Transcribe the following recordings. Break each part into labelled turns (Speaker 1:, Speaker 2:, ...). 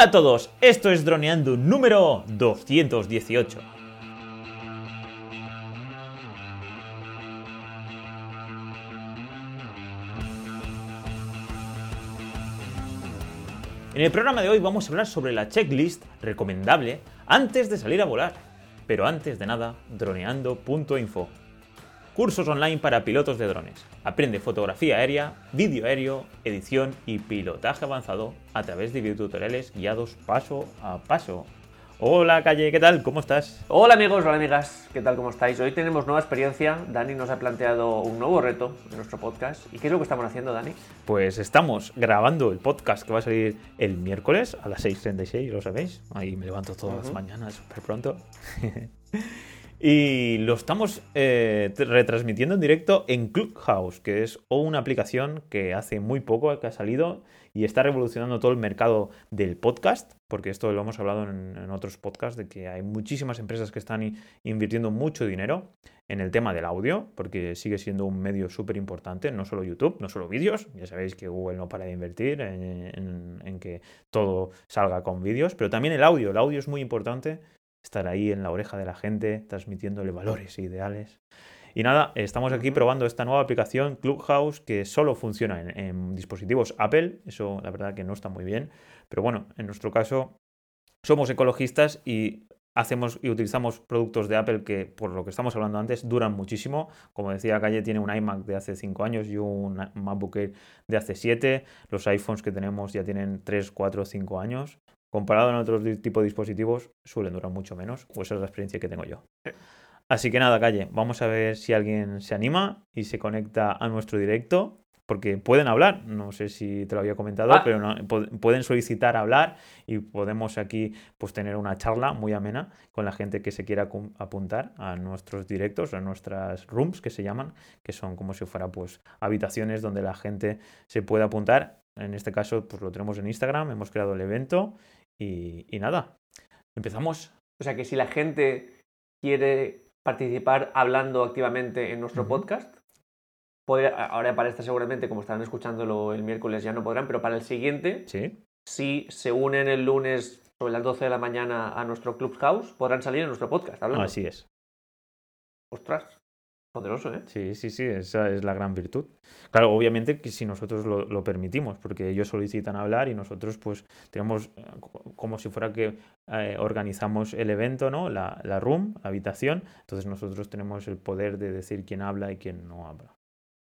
Speaker 1: Hola a todos, esto es Droneando número 218. En el programa de hoy vamos a hablar sobre la checklist recomendable antes de salir a volar. Pero antes de nada, droneando.info. Cursos online para pilotos de drones. Aprende fotografía aérea, vídeo aéreo, edición y pilotaje avanzado a través de videotutoriales guiados paso a paso. Hola Calle, ¿qué tal? ¿Cómo estás?
Speaker 2: Hola amigos, hola amigas, ¿qué tal? ¿Cómo estáis? Hoy tenemos nueva experiencia. Dani nos ha planteado un nuevo reto en nuestro podcast. ¿Y qué es lo que estamos haciendo, Dani?
Speaker 1: Pues estamos grabando el podcast que va a salir el miércoles a las 6.36, lo sabéis. Ahí me levanto todas las mañanas súper pronto. Y lo estamos eh, retransmitiendo en directo en Clubhouse, que es una aplicación que hace muy poco que ha salido y está revolucionando todo el mercado del podcast, porque esto lo hemos hablado en, otros podcasts, de que hay muchísimas empresas que están invirtiendo mucho dinero en el tema del audio, porque sigue siendo un medio súper importante, no solo YouTube, no solo vídeos, ya sabéis que Google no para de invertir en, en que todo salga con vídeos, pero también el audio, el audio es muy importante estar ahí en la oreja de la gente, transmitiéndole valores e ideales. Y nada, estamos aquí probando esta nueva aplicación Clubhouse que solo funciona en, dispositivos Apple. Eso la verdad que no está muy bien. Pero bueno, en nuestro caso somos ecologistas y hacemos y utilizamos productos de Apple que, por lo que estamos hablando antes, duran muchísimo. Como decía Calle, tiene un iMac de hace 5 años y un MacBook Air de hace 7. Los iPhones que tenemos ya tienen 3, 4, 5 años comparado en otros tipos de dispositivos, suelen durar mucho menos, o esa es la experiencia que tengo yo. Así que nada, calle, vamos a ver si alguien se anima y se conecta a nuestro directo, porque pueden hablar, no sé si te lo había comentado, ah. pero pueden solicitar hablar y podemos aquí pues tener una charla muy amena con la gente que se quiera apuntar a nuestros directos, a nuestras rooms que se llaman, que son como si fuera pues habitaciones donde la gente se puede apuntar. En este caso, pues lo tenemos en Instagram, hemos creado el evento y, nada, empezamos.
Speaker 2: O sea que si la gente quiere participar hablando activamente en nuestro podcast, ahora para esta seguramente, como estarán escuchándolo el miércoles, ya no podrán, pero para el siguiente,
Speaker 1: ¿Sí?
Speaker 2: si se unen el lunes sobre las 12 de la mañana a nuestro Clubhouse, podrán salir en nuestro podcast.
Speaker 1: Así es.
Speaker 2: Ostras. Poderoso, ¿eh?
Speaker 1: Sí, sí, sí, esa es la gran virtud. Claro, obviamente que si nosotros lo, permitimos, porque ellos solicitan hablar y nosotros pues tenemos eh, como si fuera que eh, organizamos el evento, ¿no? La, la room, la habitación, entonces nosotros tenemos el poder de decir quién habla y quién no habla.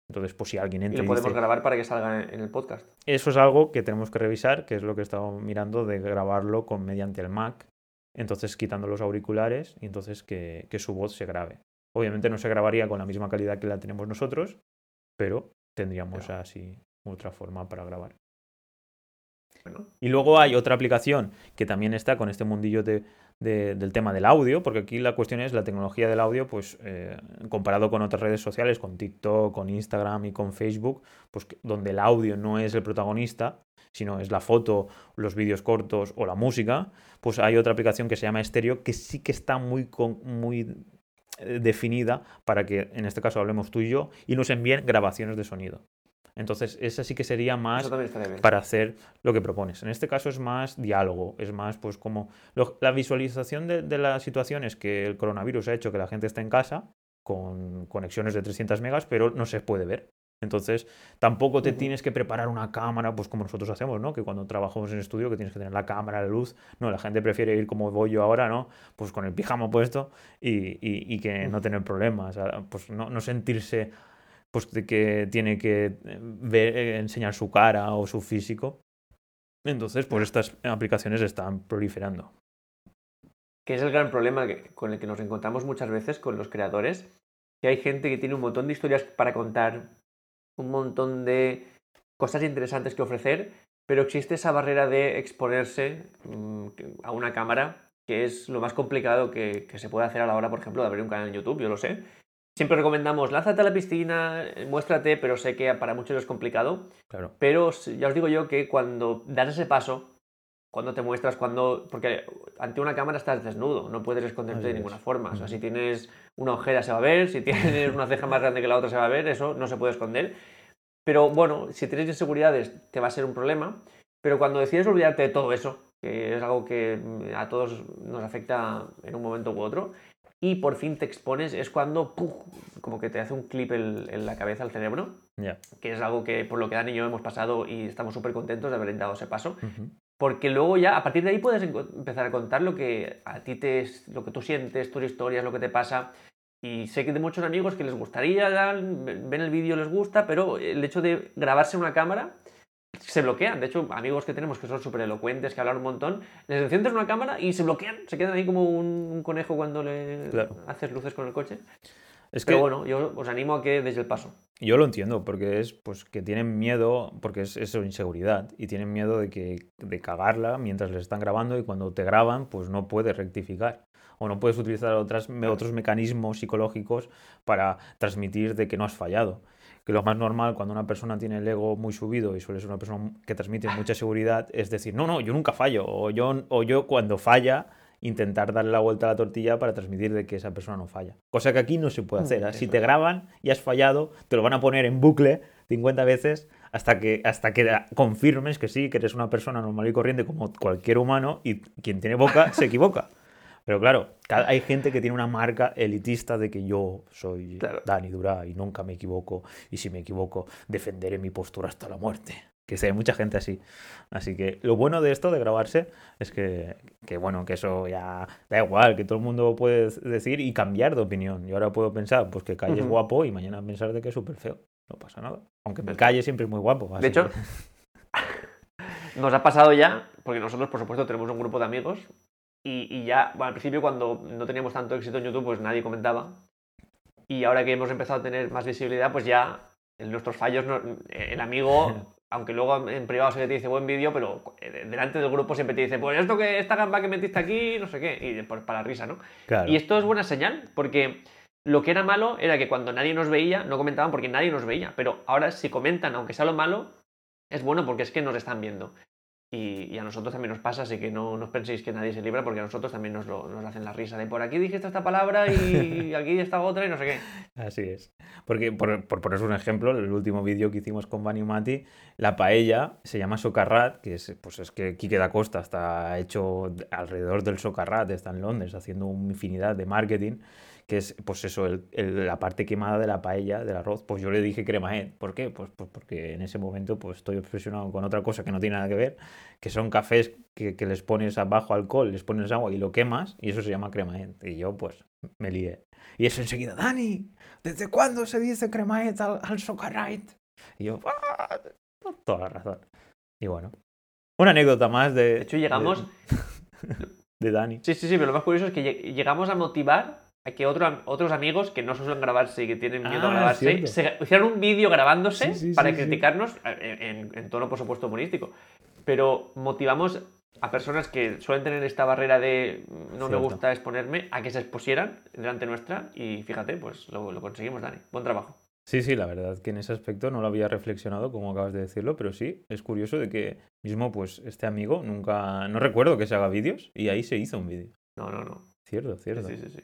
Speaker 1: Entonces, pues si alguien entra.
Speaker 2: Y lo podemos grabar para que salga en el podcast.
Speaker 1: Eso es algo que tenemos que revisar, que es lo que he estado mirando de grabarlo con mediante el Mac. Entonces, quitando los auriculares y entonces que su voz se grabe. Obviamente no se grabaría con la misma calidad que la tenemos nosotros, pero tendríamos así otra forma para grabar. Y luego hay otra aplicación que también está con este mundillo del tema del audio, porque aquí la cuestión es la tecnología del audio, pues eh, comparado con otras redes sociales, con TikTok, con Instagram y con Facebook, pues donde el audio no es el protagonista, sino es la foto, los vídeos cortos o la música, pues hay otra aplicación que se llama Stereo que sí que está muy, muy eh, definida para que en este caso hablemos tú y yo y nos envíen grabaciones de sonido. Entonces, esa sí que sería más para hacer lo que propones. En este caso es más diálogo, es más pues como la visualización de, de la situación es que el coronavirus ha hecho que la gente esté en casa con conexiones de 300 megas, pero no se puede ver. Entonces, tampoco te tienes que preparar una cámara, pues como nosotros hacemos, ¿no? Que cuando trabajamos en estudio, que tienes que tener la cámara, la luz. No, la gente prefiere ir como voy yo ahora, ¿no? Pues con el pijama puesto y, que no tener problemas. Pues no, sentirse pues de que tiene que eh, ver, eh, enseñar su cara o su físico. Entonces, pues estas aplicaciones están proliferando.
Speaker 2: Que es el gran problema con el que nos encontramos muchas veces con los creadores, que hay gente que tiene un montón de historias para contar, un montón de cosas interesantes que ofrecer, pero existe esa barrera de exponerse mm, a una cámara, que es lo más complicado que, se puede hacer a la hora, por ejemplo, de abrir un canal en YouTube, yo lo sé. Siempre recomendamos, lánzate a la piscina, muéstrate, pero sé que para muchos es complicado.
Speaker 1: Claro.
Speaker 2: Pero ya os digo yo que cuando das ese paso, cuando te muestras, cuando. Porque ante una cámara estás desnudo, no puedes esconderte de ninguna forma. O sea, si tienes una ojera se va a ver, si tienes una ceja más grande que la otra se va a ver, eso no se puede esconder. Pero bueno, si tienes inseguridades te va a ser un problema. Pero cuando decides olvidarte de todo eso que es algo que a todos nos afecta en un momento u otro, y por fin te expones, es cuando ¡puf! como que te hace un clip en, en la cabeza, al cerebro,
Speaker 1: Ya.
Speaker 2: que es algo que por lo que Dani y yo hemos pasado y estamos súper contentos de haber dado ese paso.
Speaker 1: Ujú.
Speaker 2: Porque luego ya, a partir de ahí, puedes empezar a contar lo que a ti te, es- lo que tú sientes, tus historias, lo que te pasa. Y sé que de muchos amigos que les gustaría, ven el vídeo, les gusta, pero el hecho de grabarse una cámara se bloquean. De hecho, amigos que tenemos que son súper elocuentes, que hablan un montón, les enciendes una cámara y se bloquean. Se quedan ahí como un, un conejo cuando le
Speaker 1: Claro.
Speaker 2: haces luces con el coche.
Speaker 1: Es que
Speaker 2: Pero bueno, yo os animo a que desde el paso.
Speaker 1: yo lo entiendo, porque es pues que tienen miedo, porque es eso, inseguridad, y tienen miedo de que de cagarla mientras les están grabando y cuando te graban, pues no puedes rectificar. O no puedes utilizar otras, otros mecanismos psicológicos para transmitir de que no has fallado. Que lo más normal cuando una persona tiene el ego muy subido y suele ser una persona que transmite mucha seguridad es decir, no, no, yo nunca fallo. O yo, o yo cuando falla, intentar darle la vuelta a la tortilla para transmitir de que esa persona no falla. Cosa que aquí no se puede hacer. ¿eh? Si te graban y has fallado, te lo van a poner en bucle 50 veces hasta que, hasta que confirmes que sí, que eres una persona normal y corriente como cualquier humano y quien tiene boca se equivoca. Pero claro, hay gente que tiene una marca elitista de que yo soy
Speaker 2: Claro.
Speaker 1: Dani Dura y nunca me equivoco y si me equivoco defenderé mi postura hasta la muerte. Que hay mucha gente así. Así que lo bueno de esto, de grabarse, es que, que, bueno, que eso ya da igual, que todo el mundo puede decir y cambiar de opinión. Yo ahora puedo pensar, pues que Calle es guapo y mañana pensar de que es súper feo. No pasa nada. Aunque me. Calle siempre es muy guapo. así
Speaker 2: De hecho,
Speaker 1: que-
Speaker 2: Nos ha pasado ya, porque nosotros, por supuesto, tenemos un grupo de amigos y, y ya, bueno, al principio, cuando no teníamos tanto éxito en YouTube, pues nadie comentaba. Y ahora que hemos empezado a tener más visibilidad, pues ya en nuestros fallos, no- el amigo, aunque luego en privado se te dice buen vídeo, pero eh, delante del grupo siempre te dice, pues esto que esta gamba que metiste aquí, no sé qué, y pues para la risa, ¿no?
Speaker 1: claro.
Speaker 2: Y esto es buena señal, porque lo que era malo era que cuando nadie nos veía, no comentaban porque nadie nos veía. Pero ahora si comentan, aunque sea lo malo, es bueno porque es que nos están viendo. Y, y a nosotros también nos pasa, así que no, no os penséis que nadie se libra, porque a nosotros también nos, lo- nos hacen la risa de por aquí dijiste esta palabra y aquí está otra y no sé qué.
Speaker 1: Así es. Porque, por, por poneros un ejemplo, el último vídeo que hicimos con Bani Mati, la paella se llama socarrat, que es, pues es que Quique da Costa está hecho alrededor del socarrat, está en Londres haciendo una infinidad de marketing, que es, pues eso, el- el- la parte quemada de la paella, del arroz. Pues yo le dije cremaet. ¿Por qué? Pues, pues porque en ese momento pues estoy obsesionado con otra cosa que no tiene nada que ver, que son cafés que, que les pones abajo alcohol, les pones agua y lo quemas, y eso se llama cremaet. Y yo, pues, me lié. Y eso enseguida, Dani, ¿desde cuándo se dice cremaet al, al socarrat? Y yo, "Ah, toda la razón. Y bueno, una anécdota más de...
Speaker 2: De hecho, llegamos...
Speaker 1: De, de Dani.
Speaker 2: Sí, sí, sí, pero lo más curioso es que lleg- llegamos a motivar que otro- otros amigos que no suelen grabarse y que tienen miedo
Speaker 1: Ah,
Speaker 2: a grabarse, se hicieron un vídeo grabándose
Speaker 1: Sí, sí,
Speaker 2: para
Speaker 1: sí,
Speaker 2: criticarnos eh, en, en tono, por supuesto, humorístico. Pero motivamos a personas que suelen tener esta barrera de no me
Speaker 1: Cierto.
Speaker 2: gusta exponerme a que se expusieran delante nuestra y fíjate, pues lo, lo conseguimos, Dani. Buen trabajo.
Speaker 1: Sí, sí, la verdad que en ese aspecto no lo había reflexionado como acabas de decirlo, pero sí, es curioso de que mismo pues este amigo nunca, no recuerdo que se haga vídeos y ahí se hizo un vídeo.
Speaker 2: No, no, no.
Speaker 1: Cierto, cierto.
Speaker 2: sí, sí, sí.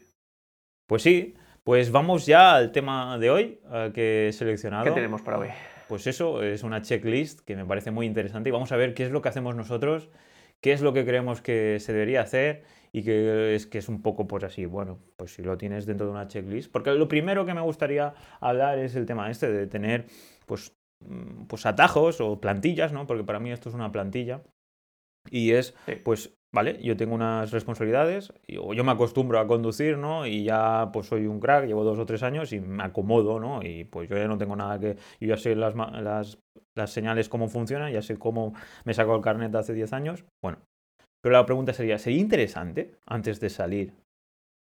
Speaker 1: Pues sí, pues vamos ya al tema de hoy eh, que he seleccionado.
Speaker 2: ¿Qué tenemos para hoy?
Speaker 1: Pues eso es una checklist que me parece muy interesante y vamos a ver qué es lo que hacemos nosotros, qué es lo que creemos que se debería hacer y que es que es un poco pues así, bueno, pues si lo tienes dentro de una checklist, porque lo primero que me gustaría hablar es el tema este de tener pues mm, pues atajos o plantillas, ¿no? Porque para mí esto es una plantilla y es
Speaker 2: Sí.
Speaker 1: pues vale, yo tengo unas responsabilidades o yo me acostumbro a conducir, ¿no? Y ya pues soy un crack, llevo dos o tres años y me acomodo, ¿no? Y pues yo ya no tengo nada que yo ya sé las, las, las señales cómo funcionan, ya sé cómo me saco el carnet hace 10 años. Bueno, pero la pregunta sería, ¿sería interesante antes de salir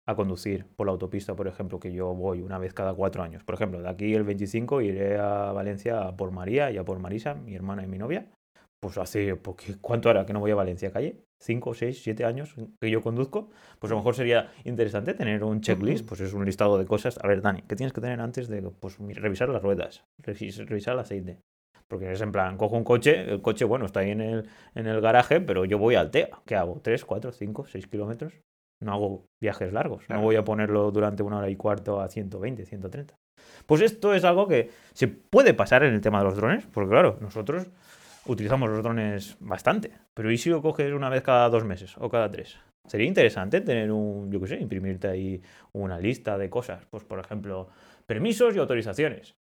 Speaker 1: a conducir por la autopista, por ejemplo, que yo voy una vez cada cuatro años? Por ejemplo, de aquí el 25 iré a Valencia a por María y a por Marisa, mi hermana y mi novia. Pues hace, porque, ¿cuánto hará que no voy a Valencia calle? ¿Cinco, seis, siete años que yo conduzco? Pues a lo mejor sería interesante tener un checklist, pues es un listado de cosas. A ver, Dani, ¿qué tienes que tener antes de pues, revisar las ruedas, revis- revisar el aceite? Porque es en plan, cojo un coche, el coche, bueno, está ahí en el, en el garaje, pero yo voy al TEA. ¿Qué hago? ¿Tres, cuatro, cinco, seis kilómetros? No hago viajes largos.
Speaker 2: Claro.
Speaker 1: No voy a ponerlo durante una hora y cuarto a 120, 130. Pues esto es algo que se puede pasar en el tema de los drones, porque claro, nosotros utilizamos los drones bastante. Pero ¿y si lo coges una vez cada dos meses o cada tres? Sería interesante tener un, yo qué sé, imprimirte ahí una lista de cosas. Pues, por ejemplo, permisos y autorizaciones.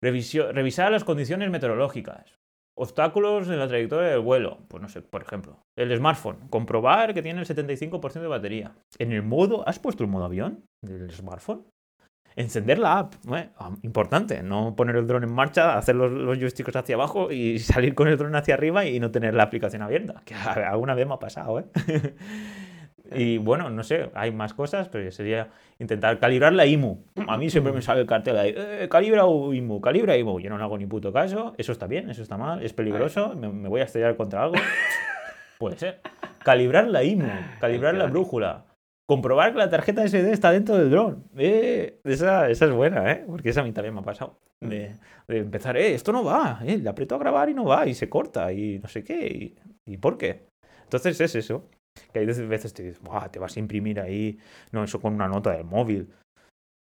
Speaker 1: revisar las condiciones meteorológicas. Obstáculos en la trayectoria del vuelo. Pues no sé, por ejemplo. El smartphone. Comprobar que tiene el 75% de batería. En el modo. ¿Has puesto el modo avión del smartphone? Encender la app. Ah, importante. No poner el dron en marcha, hacer los, los joysticks hacia abajo y salir con el dron hacia arriba y no tener la aplicación abierta. Que alguna vez me ha pasado, ¿eh? Y bueno, no sé, hay más cosas, pero sería intentar calibrar la IMU. A mí siempre me sale el cartel ahí, eh, calibra IMU, calibra IMU. Yo no le hago ni puto caso, eso está bien, eso está mal, es peligroso, me, voy a estrellar contra algo. Puede ser. Calibrar la IMU, calibrar la brújula. Comprobar que la tarjeta SD está dentro del dron. Eh, esa, esa, es buena, ¿eh? Porque esa a mí también me ha pasado. De, empezar, eh, esto no va, eh, le aprieto a grabar y no va, y se corta, y no sé qué, y, y por qué. Entonces es eso. Que hay veces te dices, te vas a imprimir ahí, no, eso con una nota del móvil.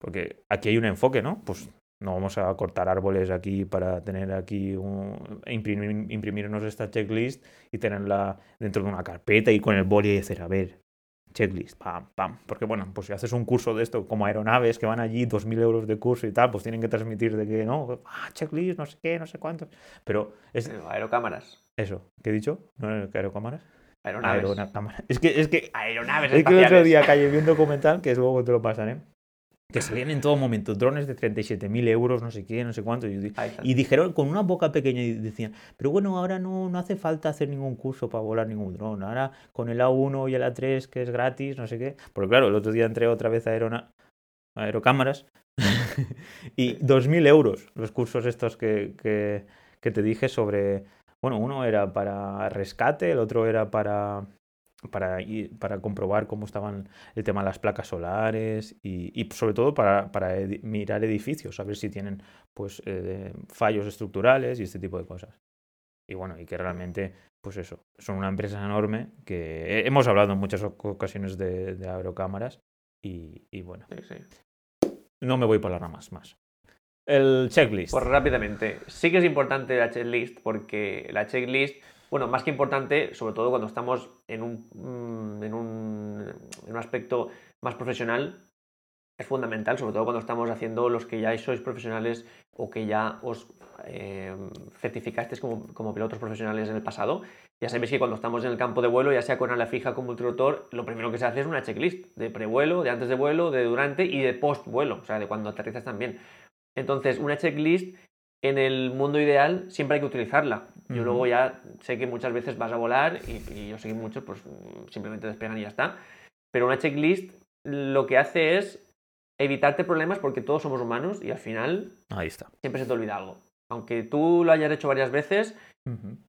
Speaker 1: Porque aquí hay un enfoque, ¿no? Pues no vamos a cortar árboles aquí para tener aquí un, imprimir, imprimirnos esta checklist y tenerla dentro de una carpeta y con el boli y decir, a ver, checklist, pam, pam. Porque bueno, pues si haces un curso de esto como aeronaves que van allí, 2.000 euros de curso y tal, pues tienen que transmitir de que no, ah, checklist, no sé qué, no sé cuánto. Pero es...
Speaker 2: Aerocámaras.
Speaker 1: Eso, ¿qué he dicho? ¿No aerocámaras?
Speaker 2: Aeronaves.
Speaker 1: Es que, es que.
Speaker 2: Aeronaves.
Speaker 1: Es que el otro día calle vi un documental que es luego te lo pasan, Que salían en todo momento drones de 37.000 euros, no sé qué, no sé cuánto. Y, y, dijeron con una boca pequeña y decían, pero bueno, ahora no, no hace falta hacer ningún curso para volar ningún dron. Ahora con el A1 y el A3, que es gratis, no sé qué. Porque claro, el otro día entré otra vez a Aerona Aerocámaras y 2.000 euros los cursos estos que, que, que te dije sobre bueno, uno era para rescate, el otro era para, para, para comprobar cómo estaban el tema de las placas solares y, sobre todo para, mirar edificios, a ver si tienen pues, eh, fallos estructurales y este tipo de cosas. Y bueno, y que realmente, pues eso, son una empresa enorme que hemos hablado en muchas ocasiones de, de aerocámaras y, y bueno, no me voy por las ramas más. El checklist.
Speaker 2: Pues rápidamente. Sí que es importante la checklist porque la checklist, bueno, más que importante, sobre todo cuando estamos en un, mm, en un, en un aspecto más profesional, es fundamental, sobre todo cuando estamos haciendo los que ya sois profesionales o que ya os eh, certificasteis como, como, pilotos profesionales en el pasado. Ya sabéis que cuando estamos en el campo de vuelo, ya sea con ala fija como multirotor, lo primero que se hace es una checklist de prevuelo, de antes de vuelo, de durante y de post vuelo, o sea, de cuando aterrizas también. Entonces, una checklist en el mundo ideal siempre hay que utilizarla. Yo luego ya sé que muchas veces vas a volar y, yo sé que muchos pues simplemente despegan y ya está. Pero una checklist lo que hace es evitarte problemas porque todos somos humanos y al final
Speaker 1: Ahí está.
Speaker 2: siempre se te olvida algo. Aunque tú lo hayas hecho varias veces,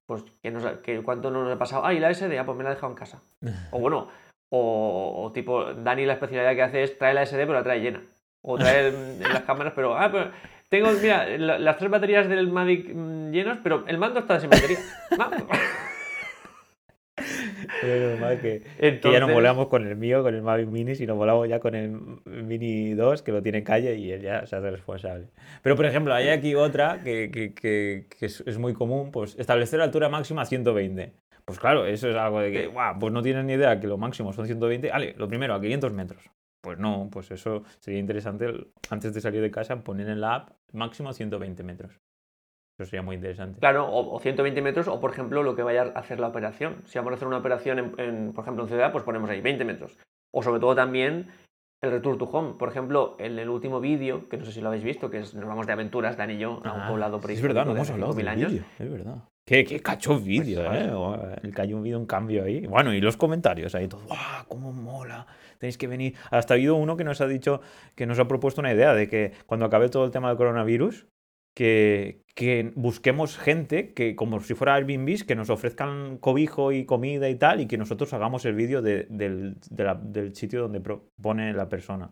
Speaker 2: pues que, nos, que cuánto nos ha pasado, ay, la SD, ah, pues me la he dejado en casa. o bueno, o, tipo, Dani la especialidad que hace es trae la SD pero la trae llena o traer en las cámaras, pero, ah, pero tengo, mira, las tres baterías del Mavic mm, llenas, pero el mando está sin batería.
Speaker 1: que, que, ya no volamos con el mío, con el Mavic Mini, sino volamos ya con el Mini 2, que lo tiene en calle y él ya se hace responsable. Pero, por ejemplo, hay aquí otra que, que, que es, es, muy común, pues establecer la altura máxima a 120. Pues claro, eso es algo de que, guau, pues no tienes ni idea que lo máximo son 120. Vale, lo primero, a 500 metros. Pues no, pues eso sería interesante antes de salir de casa poner en la app máximo 120 metros. Eso sería muy interesante.
Speaker 2: Claro, o, 120 metros o por ejemplo lo que vaya a hacer la operación. Si vamos a hacer una operación, en, por ejemplo en ciudad, pues ponemos ahí 20 metros. O sobre todo también el return to home. Por ejemplo, en el último vídeo, que no sé si lo habéis visto, que es, nos vamos de aventuras, Dan y yo, a un ah, poblado
Speaker 1: por Es verdad, no hemos hablado mil años. es verdad. Qué, qué cacho vídeo, pues, ¿eh? El que haya un un cambio ahí. Bueno, y los comentarios ahí, todo, ¡guau! ¡Cómo mola! Tenéis que venir. Hasta ha habido uno que nos ha dicho, que nos ha propuesto una idea de que cuando acabe todo el tema del coronavirus, que, que busquemos gente que, como si fuera Airbnb, que nos ofrezcan cobijo y comida y tal, y que nosotros hagamos el vídeo de, del, del sitio donde propone la persona.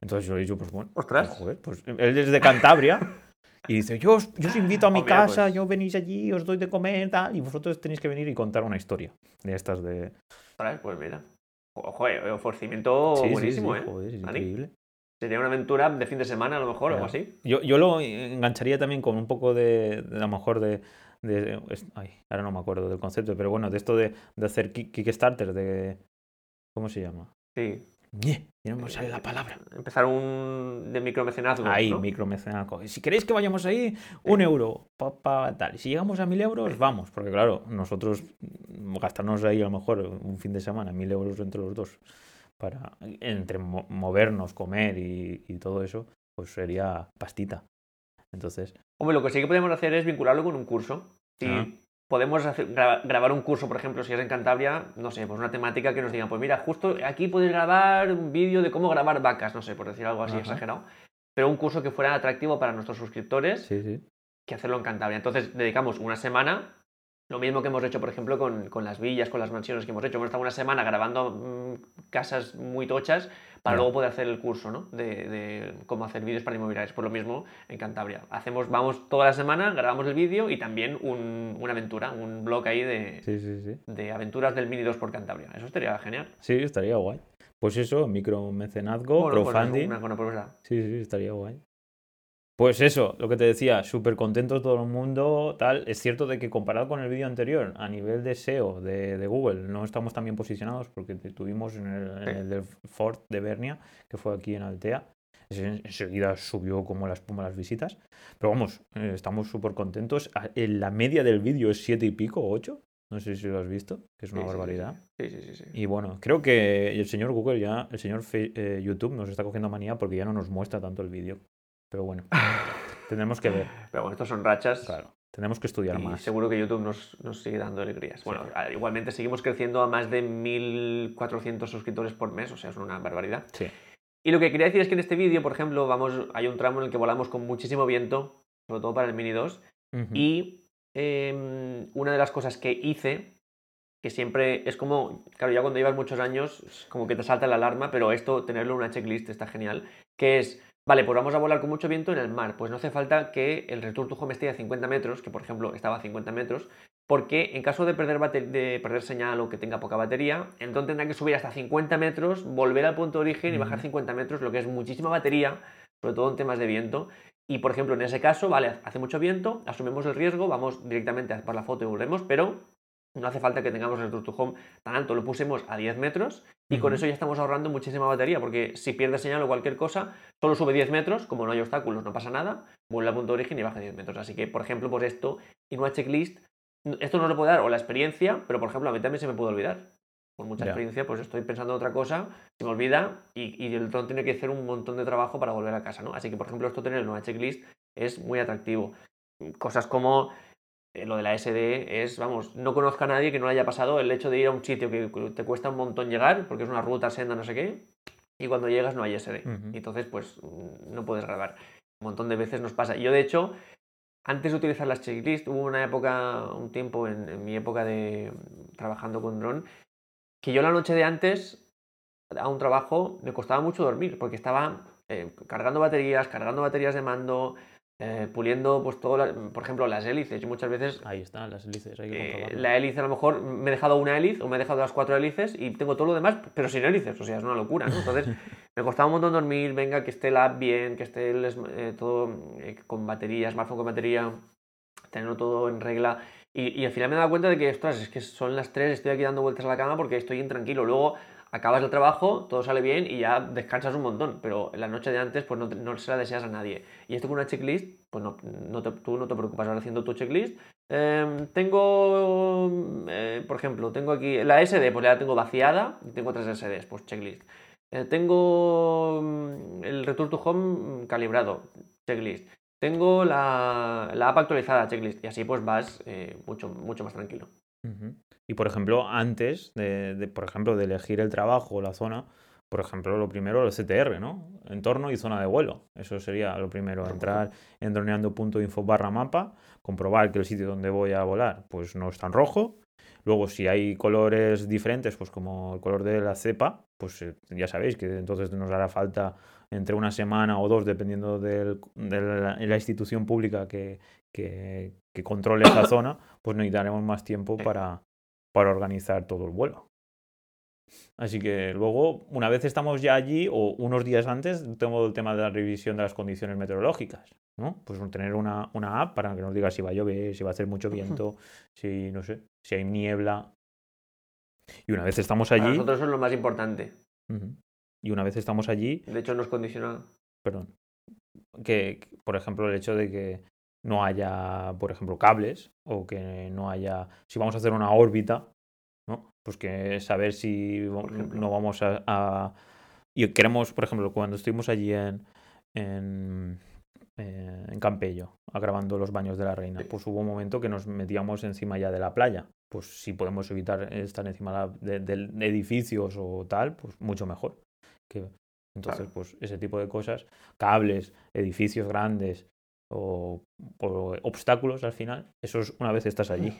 Speaker 1: Entonces yo le dicho, pues bueno,
Speaker 2: Ostras.
Speaker 1: pues él es de Cantabria. Y dice, yo, yo os invito a mi casa, pues. yo venís allí, os doy de comer, tal, y vosotros tenéis que venir y contar una historia de estas de...
Speaker 2: Pues mira. Joder, ofrecimiento buenísimo, ¿eh?
Speaker 1: Joder, es increíble.
Speaker 2: Sería una aventura de fin de semana, a lo mejor, o algo así.
Speaker 1: Yo, yo lo engancharía también con un poco de, de a lo mejor de, de- ay, ahora no me acuerdo del concepto, pero bueno, de esto de, de hacer kick- Kickstarter, de ¿cómo se llama?
Speaker 2: Sí.
Speaker 1: Ya no me sale la palabra.
Speaker 2: Empezar un de micromecenazgo.
Speaker 1: Ahí,
Speaker 2: ¿no?
Speaker 1: micromecenazgo. Si queréis que vayamos ahí, un euro, pa, pa, tal. Si llegamos a mil euros, vamos. Porque claro, nosotros gastarnos ahí a lo mejor un fin de semana, mil euros entre los dos, para entre mo- movernos, comer y, y todo eso, pues sería pastita. Entonces,
Speaker 2: Hombre, lo que sí que podemos hacer es vincularlo con un curso. Si
Speaker 1: Ah.
Speaker 2: podemos hacer- gra- grabar un curso, por ejemplo, si es en Cantabria, no sé, pues una temática que nos digan, pues mira, justo aquí puedes grabar un vídeo de cómo grabar vacas, no sé, por decir algo así exagerado. Pero un curso que fuera atractivo para nuestros suscriptores
Speaker 1: sí, sí.
Speaker 2: que hacerlo en Cantabria. Entonces dedicamos una semana, lo mismo que hemos hecho, por ejemplo, con, con las villas, con las mansiones que hemos hecho. Hemos estado una semana grabando mm, casas muy tochas para luego poder hacer el curso, ¿no? De, de cómo hacer vídeos para inmobiliarios. Por lo mismo en Cantabria. Hacemos, vamos toda la semana, grabamos el vídeo y también un- una aventura, un blog ahí de,
Speaker 1: Sí, sí, sí.
Speaker 2: de aventuras del Mini 2 por Cantabria. Eso estaría genial.
Speaker 1: Sí, estaría guay. Pues eso, micromecenazgo,
Speaker 2: Bueno, pues
Speaker 1: crowdfunding.
Speaker 2: una.
Speaker 1: Sí, sí, estaría guay. Pues eso, lo que te decía, súper contento todo el mundo, tal. Es cierto de que comparado con el vídeo anterior, a nivel de SEO de, de Google, no estamos tan bien posicionados porque tuvimos en el, en el del Ford de Bernia, que fue aquí en Altea. Enseguida subió como la espuma las visitas. Pero vamos, eh, estamos súper contentos. La media del vídeo es siete y pico, ocho. No sé si lo has visto, que es una
Speaker 2: Sí, sí, sí,
Speaker 1: barbaridad.
Speaker 2: Sí, sí, sí. sí.
Speaker 1: Y bueno, creo que el señor Google ya, el señor Fe- eh, YouTube nos está cogiendo manía porque ya no nos muestra tanto el vídeo. Pero bueno, tendremos que ver,
Speaker 2: Pero bueno, estos son rachas.
Speaker 1: claro. Tenemos que estudiar
Speaker 2: Y
Speaker 1: más.
Speaker 2: seguro que YouTube nos, nos sigue dando alegrías. Bueno, igualmente seguimos creciendo a más de 1.400 suscriptores por mes, o sea, es una barbaridad.
Speaker 1: Sí.
Speaker 2: Y lo que quería decir es que en este vídeo, por ejemplo, vamos, hay un tramo en el que volamos con muchísimo viento, sobre todo para el Mini 2,
Speaker 1: Ujú.
Speaker 2: y em, una de las cosas que hice, que siempre es como, claro, ya cuando llevas muchos años, es como que te salta la alarma, pero esto, tenerlo en una checklist está genial, que es, vale, pues vamos a volar con mucho viento en el mar, pues no hace falta que el return to home esté a 50 metros, que por ejemplo estaba a 50 metros, porque en caso de perder, bate- de perder señal o que tenga poca batería, entonces tendrá que subir hasta 50 metros, volver al punto de origen y bajar
Speaker 1: Ujú.
Speaker 2: 50 metros, lo que es muchísima batería, sobre todo en temas de viento, y por ejemplo, en ese caso, vale, hace mucho viento, asumimos el riesgo, vamos directamente a por la foto y volvemos, pero no hace falta que tengamos el to Home tan alto, lo pusimos a 10 metros y con eso ya estamos ahorrando muchísima batería, porque si pierde señal o cualquier cosa, solo sube 10 metros, como no hay obstáculos, no pasa nada, vuelve al punto de origen y baja 10 metros. Así que, por ejemplo, por esto, en una checklist, esto no lo puede dar o la experiencia, pero por ejemplo, a mí también se me puede olvidar. Por mucha experiencia, pues estoy pensando en otra cosa, se me olvida y, y el dron tiene que hacer un montón de trabajo para volver a casa, ¿no? Así que, por ejemplo, esto tener en una checklist es muy atractivo. Cosas como eh, lo de la SD es, vamos, no conozco a nadie que no le haya pasado el hecho de ir a un sitio que te cuesta un montón llegar, porque es una ruta, senda, no sé qué, y cuando llegas no hay SD.
Speaker 1: Ujú.
Speaker 2: Y entonces, pues, no puedes grabar. Un montón de veces nos pasa. Yo, de hecho, antes de utilizar las checklists, hubo una época, un tiempo en, en mi época de trabajando con dron, que yo la noche de antes a un trabajo me costaba mucho dormir, porque estaba eh, cargando baterías, cargando baterías de mando, eh, puliendo, pues todo, la- por ejemplo, las hélices. Yo muchas veces
Speaker 1: Ahí están las hélices, hay que
Speaker 2: eh, la hélice a lo mejor me he dejado una hélice o me he dejado las cuatro hélices y tengo todo lo demás, pero sin hélices, o sea, es una locura, ¿no? Entonces me costaba un montón dormir, venga, que esté el app bien, que esté el eh, todo con batería, smartphone con batería, tenerlo todo en regla. Y, y al final me he dado cuenta de que, ostras, es que son las 3, estoy aquí dando vueltas a la cama porque estoy intranquilo. Luego acabas el trabajo, todo sale bien y ya descansas un montón, pero la noche de antes pues no, no se la deseas a nadie. Y esto con una checklist, pues no, no te- tú no te preocupas ahora haciendo tu checklist. Em, tengo, eh, por ejemplo, tengo aquí la SD, pues ya la tengo vaciada, y tengo tres SDs, pues checklist. Eh, tengo mm, el Return to Home calibrado, checklist. Tengo la, la app actualizada, checklist. Y así pues vas eh, mucho, mucho más tranquilo.
Speaker 1: Y por ejemplo, antes de, de, por ejemplo, de elegir el trabajo o la zona, por ejemplo, lo primero el CTR, ¿no? Entorno y zona de vuelo. Eso sería lo primero, entrar en droneando.info barra mapa, comprobar que el sitio donde voy a volar pues no está en rojo. Luego, si hay colores diferentes, pues como el color de la cepa, pues eh, ya sabéis que entonces nos hará falta entre una semana o dos, dependiendo del- de la, la institución pública que, que, que controle esa zona, pues necesitaremos más tiempo para, para organizar todo el vuelo. Así que luego, una vez estamos ya allí, o unos días antes, tengo el tema de la revisión de las condiciones meteorológicas. ¿no? Pues tener una, una app para que nos diga si va a llover, si va a hacer mucho viento, si no sé, si hay niebla. Y una vez estamos allí. Para
Speaker 2: nosotros eso es lo más importante.
Speaker 1: Y una vez estamos allí.
Speaker 2: De hecho, nos condiciona.
Speaker 1: Perdón. Que, por ejemplo, el hecho de que no haya, por ejemplo, cables o que no haya. Si vamos a hacer una órbita, ¿no? Pues que saber si no vamos a, Y queremos, por ejemplo, cuando estuvimos allí en, en, en Campello, grabando los baños de la reina, pues hubo un momento que nos metíamos encima ya de la playa. Pues si podemos evitar estar encima de, edificios o tal, pues mucho mejor. Que, entonces, pues ese tipo de cosas, cables, edificios grandes o, obstáculos al final, eso es una vez estás allí.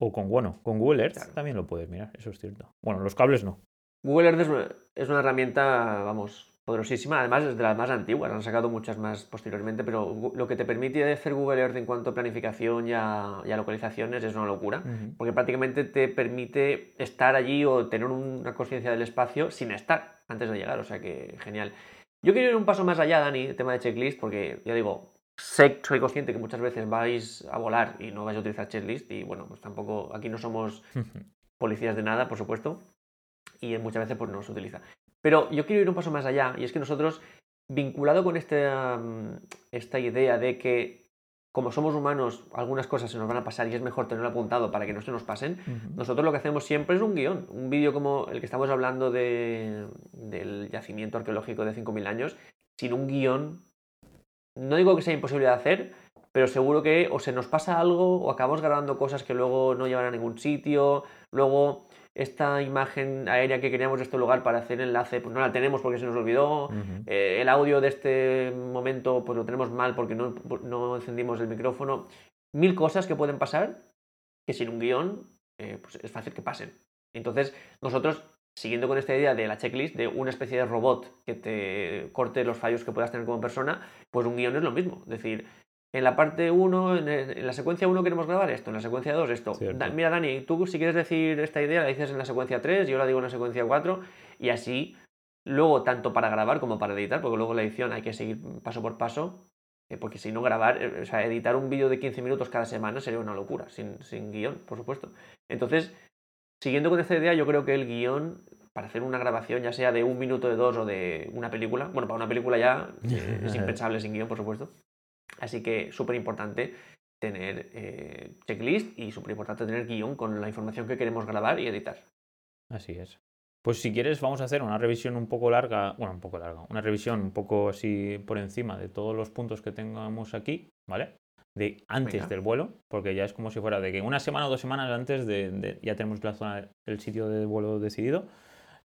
Speaker 1: O con, bueno, con Google Earth también lo puedes mirar, eso es cierto. Bueno, los cables no.
Speaker 2: Google Earth es una, herramienta, vamos, poderosísima. Además, es de las más antiguas, han sacado muchas más posteriormente, pero lo que te permite hacer Google Earth en cuanto a planificación y a, localizaciones es una locura, porque prácticamente te permite estar allí o tener una conciencia del espacio sin estar antes de llegar, o sea que genial. Yo quiero ir un paso más allá, Dani, el tema de checklist, porque ya digo, sé, soy consciente que muchas veces vais a volar y no vais a utilizar checklist y bueno, pues tampoco, aquí no somos policías de nada, por supuesto, y muchas veces pues no se utiliza. Pero yo quiero ir un paso más allá y es que nosotros, vinculado con este, esta idea de que como somos humanos, algunas cosas se nos van a pasar y es mejor tenerlo apuntado para que no se nos pasen, nosotros lo que hacemos siempre es un guion. Un vídeo como el que estamos hablando de, del yacimiento arqueológico de 5.000 años, sin un guion, no digo que sea imposible de hacer, pero seguro que o se nos pasa algo o acabamos grabando cosas que luego no llevan a ningún sitio, luego esta imagen aérea que queríamos de este lugar para hacer enlace, pues no la tenemos porque se nos olvidó. Eh, el audio de este momento, pues lo tenemos mal porque no, no, encendimos el micrófono. Mil cosas que pueden pasar que sin un guion eh, pues es fácil que pasen. Entonces, nosotros, siguiendo con esta idea de la checklist, de una especie de robot que te corte los fallos que puedas tener como persona, pues un guion es lo mismo. Es decir, en la parte 1, en, la secuencia 1 queremos grabar esto, en la secuencia 2 esto. mira, Dani, tú si quieres decir esta idea, la dices en la secuencia 3, yo la digo en la secuencia 4, y así, luego, tanto para grabar como para editar, porque luego la edición hay que seguir paso por paso, eh, porque si no grabar, eh, o sea, editar un vídeo de 15 minutos cada semana sería una locura, sin, sin guion, por supuesto. Entonces, siguiendo con esta idea, yo creo que el guion para hacer una grabación, ya sea de un minuto, de dos o de una película, bueno, para una película ya eh, es impensable sin guion, por supuesto, Así que súper importante tener eh, checklist y súper importante tener guion con la información que queremos grabar y editar.
Speaker 1: Así es. Pues si quieres vamos a hacer una revisión un poco larga, bueno, un poco larga, una revisión un poco así por encima de todos los puntos que tengamos aquí, ¿vale? De antes del vuelo, porque ya es como si fuera de que una semana o dos semanas antes de, ya tenemos la zona, el sitio de vuelo decidido,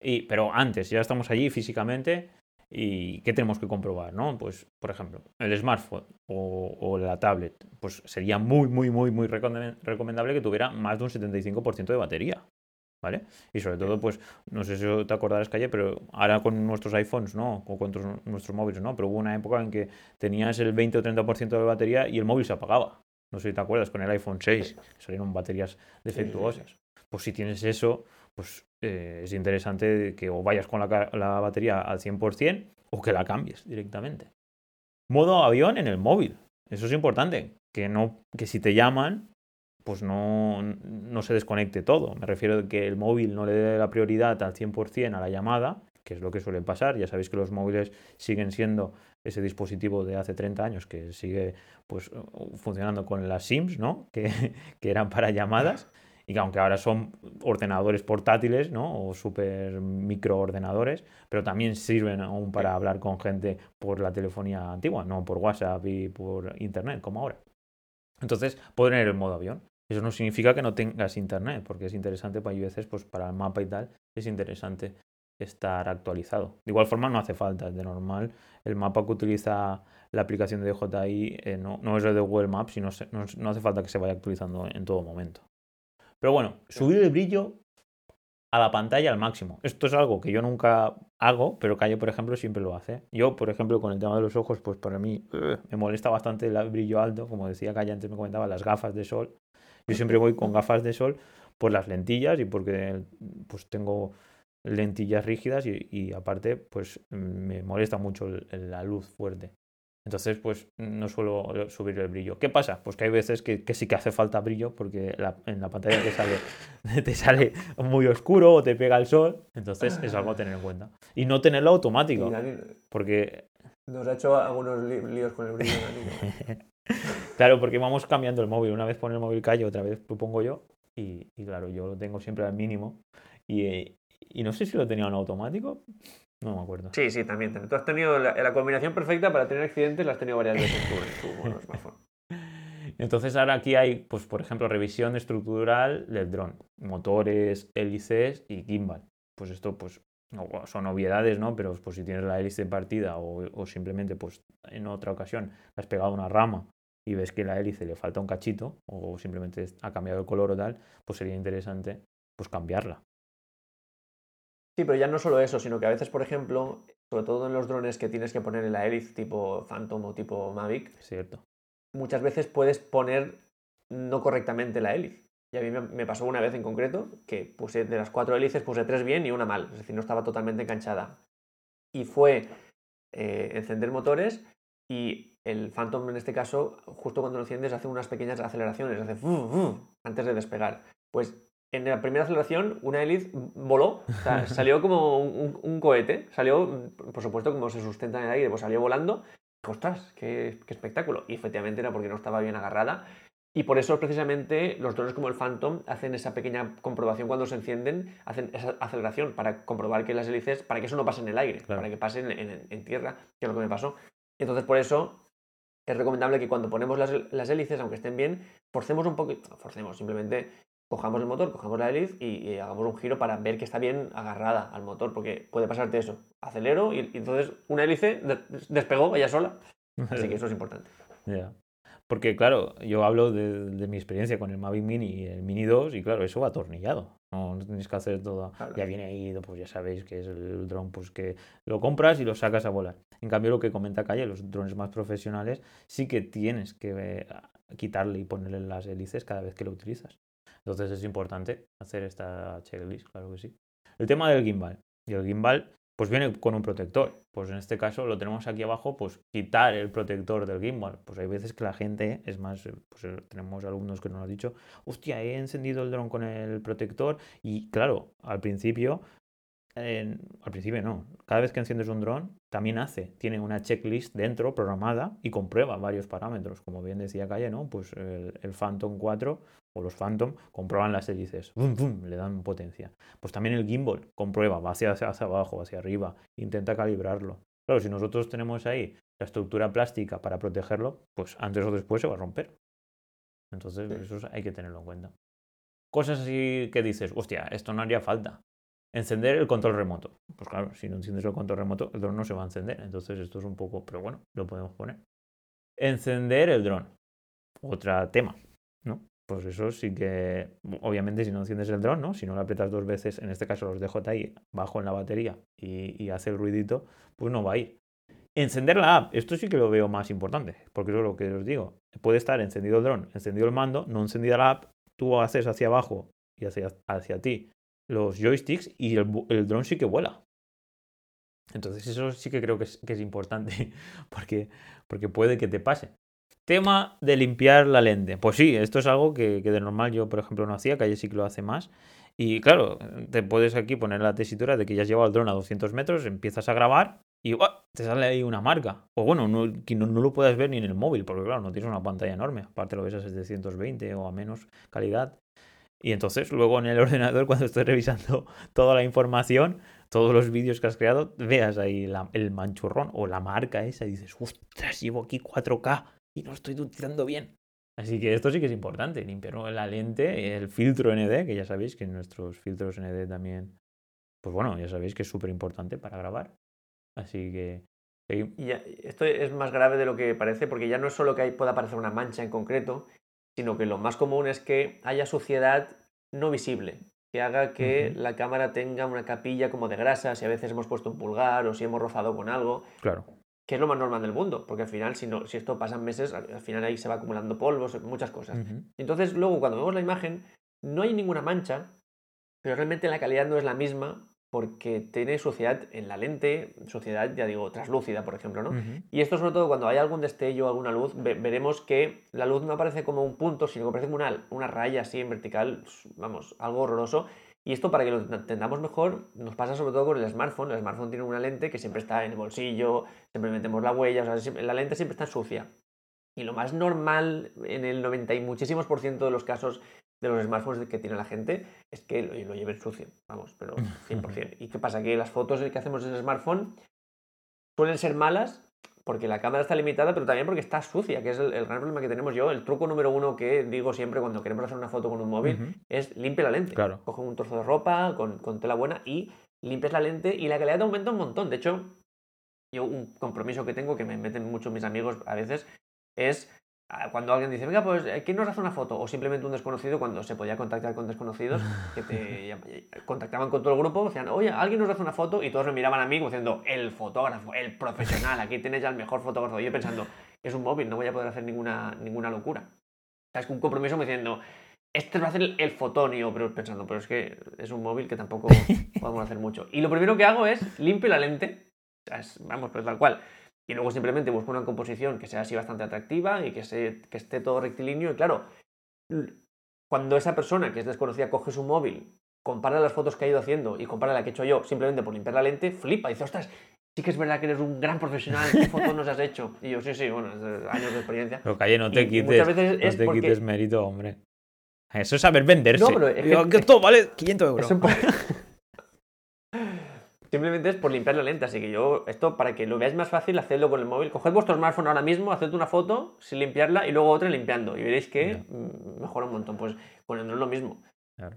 Speaker 1: y, pero antes ya estamos allí físicamente ¿Y qué tenemos que comprobar? ¿no? Pues, por ejemplo, el smartphone o, la tablet, pues sería muy, muy, muy, muy recomendable que tuviera más de un 75% de batería. ¿Vale? Y sobre todo, pues, no sé si te acordarás, Calle, pero ahora con nuestros iPhones, ¿no? O con nuestros, móviles, ¿no? Pero hubo una época en que tenías el 20 o 30% de batería y el móvil se apagaba. No sé si te acuerdas, con el iPhone 6, que salieron baterías defectuosas. Pues si tienes eso, pues eh, es interesante que o vayas con la, batería al 100% o que la cambies directamente. Modo avión en el móvil. Eso es importante. Que, no, que si te llaman, pues no, no se desconecte todo. Me refiero a que el móvil no le dé la prioridad al 100% a la llamada, que es lo que suele pasar. Ya sabéis que los móviles siguen siendo ese dispositivo de hace 30 años que sigue pues, funcionando con las SIMs, ¿no? que, que eran para llamadas y que aunque ahora son ordenadores portátiles, ¿no? O super microordenadores, pero también sirven aún para hablar con gente por la telefonía antigua, no por WhatsApp y por Internet, como ahora. Entonces, poner el modo avión. Eso no significa que no tengas Internet, porque es interesante para veces, pues para el mapa y tal, es interesante estar actualizado. De igual forma, no hace falta. De normal, el mapa que utiliza la aplicación de DJI eh, no, no, es el de Google Maps y no, no hace falta que se vaya actualizando en todo momento. Pero bueno, subir el brillo a la pantalla al máximo. Esto es algo que yo nunca hago, pero Calle, por ejemplo, siempre lo hace. Yo, por ejemplo, con el tema de los ojos, pues para mí me molesta bastante el brillo alto. Como decía Calle antes, me comentaba las gafas de sol. Yo siempre voy con gafas de sol por las lentillas y porque pues tengo lentillas rígidas y, aparte, pues me molesta mucho la luz fuerte. Entonces, pues no suelo subir el brillo. ¿Qué pasa? Pues que hay veces que, sí que hace falta brillo porque en la pantalla te sale, te sale muy oscuro o te pega el sol. Entonces es algo a tener en cuenta. Y no tenerlo automático. Porque...
Speaker 2: Nos ha hecho algunos líos con el brillo.
Speaker 1: claro, porque vamos cambiando el móvil. Una vez pone el móvil calle, otra vez lo pongo yo. Y, claro, yo lo tengo siempre al mínimo. Y, y no sé si lo tenía en automático. No me acuerdo.
Speaker 2: Sí, sí, también. Tú has tenido la, combinación perfecta para tener accidentes, la has tenido varias veces tú en tu smartphone.
Speaker 1: Entonces ahora aquí hay, pues por ejemplo, revisión estructural del dron, motores, hélices y gimbal. Pues esto, pues son obviedades, ¿no? Pero pues si tienes la hélice partida o, o simplemente, pues en otra ocasión has pegado una rama y ves que la hélice le falta un cachito o simplemente ha cambiado el color o tal, pues sería interesante pues cambiarla.
Speaker 2: Sí, pero ya no solo eso, sino que a veces, por ejemplo, sobre todo en los drones que tienes que poner en la hélice tipo Phantom o tipo Mavic,
Speaker 1: Cierto.
Speaker 2: muchas veces puedes poner no correctamente la hélice. Y a mí me pasó una vez en concreto que puse de las cuatro hélices puse tres bien y una mal, es decir, no estaba totalmente enganchada. Y fue eh, encender motores y el Phantom en este caso, justo cuando lo enciendes, hace unas pequeñas aceleraciones, hace antes de despegar. Pues en la primera aceleración una hélice voló, salió como un, cohete, salió, por supuesto, como se sustenta en el aire, pues salió volando. ¡Ostras! Qué, espectáculo! Y efectivamente era porque no estaba bien agarrada. Y por eso precisamente los drones como el Phantom hacen esa pequeña comprobación cuando se encienden, hacen esa aceleración para comprobar que las hélices, para que eso no pase en el aire, para que pase en, tierra, que es lo que me pasó. Entonces por eso es recomendable que cuando ponemos las, las hélices, aunque estén bien, forcemos un poquito, forcemos, simplemente cojamos el motor, cojamos la hélice y, hagamos un giro para ver que está bien agarrada al motor, porque puede pasarte eso. Acelero y, entonces una hélice despegó ella sola. Así que eso es importante.
Speaker 1: Porque, claro, yo hablo de, mi experiencia con el Mavic Mini y el Mini 2, y claro, eso va atornillado. No, tenéis que hacer todo. Ya viene ahí, pues ya sabéis que es el dron, pues que lo compras y lo sacas a volar. En cambio, lo que comenta Calle, los drones más profesionales, sí que tienes que eh, quitarle y ponerle las hélices cada vez que lo utilizas. Entonces es importante hacer esta checklist, claro que sí. El tema del gimbal. Y el gimbal, pues viene con un protector. Pues en este caso lo tenemos aquí abajo, pues quitar el protector del gimbal. Pues hay veces que la gente, es más, pues eh, tenemos alumnos que nos han dicho, hostia, he encendido el dron con el protector y claro, al principio al principio no. Cada vez que enciendes un dron, también hace, tiene una checklist dentro programada y comprueba varios parámetros. Como bien decía Calle, ¿no? Pues el, Phantom 4 o los Phantom comprueban las hélices, le dan potencia. Pues también el gimbal comprueba, va hacia, hacia abajo, hacia arriba, intenta calibrarlo. Claro, si nosotros tenemos ahí la estructura plástica para protegerlo, pues antes o después se va a romper. Entonces, eso hay que tenerlo en cuenta. Cosas así que dices, hostia, esto no haría falta. Encender el control remoto. Pues claro, si no enciendes el control remoto, el dron no se va a encender. Entonces esto es un poco, pero bueno, lo podemos poner. Encender el dron. Otro tema, ¿no? Pues eso sí que, obviamente, si no enciendes el dron, ¿no? Si no lo aprietas dos veces, en este caso los DJI, bajo en la batería y, y hace el ruidito, pues no va a ir. Encender la app, esto sí que lo veo más importante, porque eso es lo que os digo. Puede estar encendido el dron, encendido el mando, no encendida la app, tú haces hacia abajo y hacia, hacia ti los joysticks y el, el dron sí que vuela. Entonces eso sí que creo que es, importante porque, porque puede que te pase. Tema de limpiar la lente. Pues sí, esto es algo que, de normal yo, por ejemplo, no hacía, Calle sí que lo hace más. Y claro, te puedes aquí poner la tesitura de que ya has llevado el dron a 200 metros, empiezas a grabar y te sale ahí una marca. O bueno, no, que no, lo puedas ver ni en el móvil, porque claro, no tienes una pantalla enorme. Aparte lo ves a 720 o a menos calidad. Y entonces luego en el ordenador, cuando estoy revisando toda la información, todos los vídeos que has creado, veas ahí el manchurrón o la marca esa y dices, ostras, llevo aquí 4K y no estoy utilizando bien. Así que esto sí que es importante, limpiar la lente, el filtro ND, que ya sabéis que nuestros filtros ND también, pues bueno, ya sabéis que es súper importante para grabar. Así que...
Speaker 2: Esto es más grave de lo que parece, porque ya no es solo que pueda aparecer una mancha en concreto, sino que lo más común es que haya suciedad no visible, que haga que la cámara tenga una capilla como de grasa, si a veces hemos puesto un pulgar o si hemos rozado con algo.
Speaker 1: Claro.
Speaker 2: Que es lo más normal del mundo, porque al final, si, no, si esto pasan meses, al, final ahí se va acumulando polvos, muchas cosas. Entonces, luego, cuando vemos la imagen, no hay ninguna mancha, pero realmente la calidad no es la misma porque tiene suciedad en la lente, suciedad, ya digo, traslúcida, por ejemplo, ¿no? Y esto sobre todo cuando hay algún destello, alguna luz, ve- veremos que la luz no aparece como un punto, sino que aparece como una, una raya así en vertical, vamos, algo horroroso. Y esto para que lo entendamos mejor, nos pasa sobre todo con el smartphone. El smartphone tiene una lente que siempre está en el bolsillo, siempre metemos la huella, o sea, la lente siempre está sucia. Y lo más normal en el 90 y muchísimos por ciento de los casos de los smartphones que tiene la gente es que lo, lo lleven sucio, vamos, pero 100%. ¿Y qué pasa? Que las fotos que hacemos en el smartphone suelen ser malas porque la cámara está limitada, pero también porque está sucia, que es el, el gran problema que tenemos yo. El truco número uno que digo siempre cuando queremos hacer una foto con un móvil es limpia la lente.
Speaker 1: Claro.
Speaker 2: Coge un trozo de ropa con, con tela buena y limpias la lente y la calidad te aumenta un montón. De hecho, yo un compromiso que tengo que me meten mucho mis amigos a veces es cuando alguien dice, venga, pues, ¿quién nos hace una foto? O simplemente un desconocido, cuando se podía contactar con desconocidos, que te llam- contactaban con todo el grupo, decían, oye, alguien nos hace una foto, y todos me miraban a mí como diciendo, el fotógrafo, el profesional, aquí tenéis al mejor fotógrafo. Y yo pensando, es un móvil, no voy a poder hacer ninguna, ninguna locura. O sea, es un compromiso me diciendo, este va a hacer el, el fotonio, pero pensando, pero es que es un móvil que tampoco podemos hacer mucho. Y lo primero que hago es limpio la lente, o sea, es- vamos, pues tal cual. Y luego simplemente busco una composición que sea así bastante atractiva y que, se, que esté todo rectilíneo. Y claro, cuando esa persona que es desconocida coge su móvil, compara las fotos que ha ido haciendo y compara la que he hecho yo simplemente por limpiar la lente, flipa y dice, ostras, sí que es verdad que eres un gran profesional, ¿qué fotos nos has hecho? Y yo, sí, sí, bueno, años de experiencia.
Speaker 1: Pero calle, no te
Speaker 2: Y- y
Speaker 1: quites,
Speaker 2: muchas veces
Speaker 1: no
Speaker 2: es
Speaker 1: te
Speaker 2: porque-
Speaker 1: quites mérito, hombre. Eso es saber venderse.
Speaker 2: No, pero es que-
Speaker 1: Digo, que esto vale 500 euros.
Speaker 2: Es un po- Simplemente es por limpiar la lente, así que yo, esto para que lo veáis más fácil, hacedlo con el móvil. Coged vuestro smartphone ahora mismo, haced una foto sin limpiarla y luego otra limpiando. Y veréis que mm, mejora un montón. Pues con el dron lo mismo.
Speaker 1: Claro.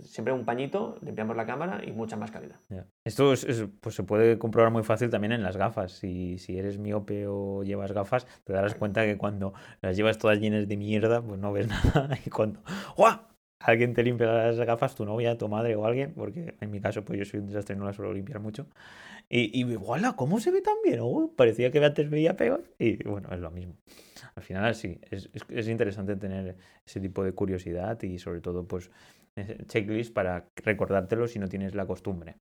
Speaker 2: Siempre un pañito, limpiamos la cámara y mucha más calidad.
Speaker 1: Ya. Esto es- es- pues se puede comprobar muy fácil también en las gafas. Si, si eres miope o llevas gafas, te darás cuenta que cuando las llevas todas llenas de mierda, pues no ves nada. Y cuando ¡guau! Alguien te limpia las gafas, tu novia, tu madre o alguien, porque en mi caso pues yo soy un desastre y no las suelo limpiar mucho. Y, y ¡guala! ¿Cómo se ve tan bien? Oh, parecía que antes veía peor. Y bueno, es lo mismo. Al final sí, es, es, es interesante tener ese tipo de curiosidad y sobre todo pues checklist para recordártelo si no tienes la costumbre.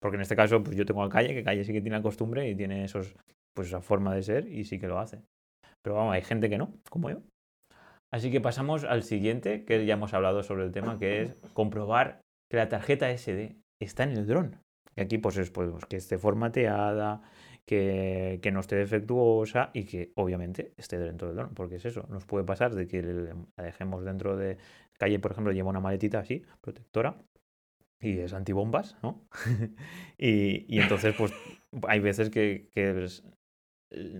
Speaker 1: Porque en este caso, pues yo tengo a Calle, que Calle sí que tiene la costumbre y tiene esos, pues esa forma de ser y sí que lo hace. Pero vamos, hay gente que no, como yo. Así que pasamos al siguiente, que ya hemos hablado sobre el tema, que es comprobar que la tarjeta SD está en el dron. Y aquí pues es pues, que esté formateada, que, que no esté defectuosa y que obviamente esté dentro del dron, porque es eso, nos puede pasar de que la dejemos dentro de calle, por ejemplo, lleva una maletita así, protectora, y es antibombas, ¿no? y, y entonces, pues, hay veces que, que es-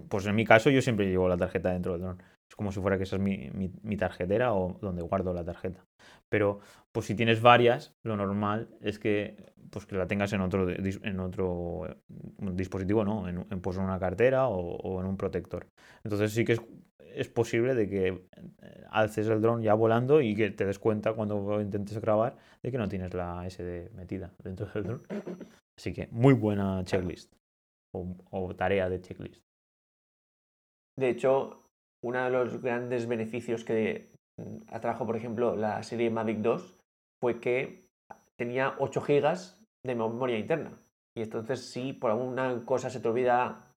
Speaker 1: pues en mi caso yo siempre llevo la tarjeta dentro del dron. Es como si fuera que esa es mi, mi, tarjetera o donde guardo la tarjeta. Pero, pues si tienes varias, lo normal es que, pues, que la tengas en otro, en otro eh, dispositivo, ¿no? En, en, pues una cartera o, en un protector. Entonces sí que es, es posible de que eh, alces el dron ya volando y que te des cuenta cuando intentes grabar de que no tienes la SD metida dentro del dron. Así que muy buena checklist o tarea de checklist.
Speaker 2: De hecho, uno de los grandes beneficios que atrajo, por ejemplo, la serie Mavic 2 fue que tenía 8 GB de memoria interna. Y entonces, si por alguna cosa se te olvida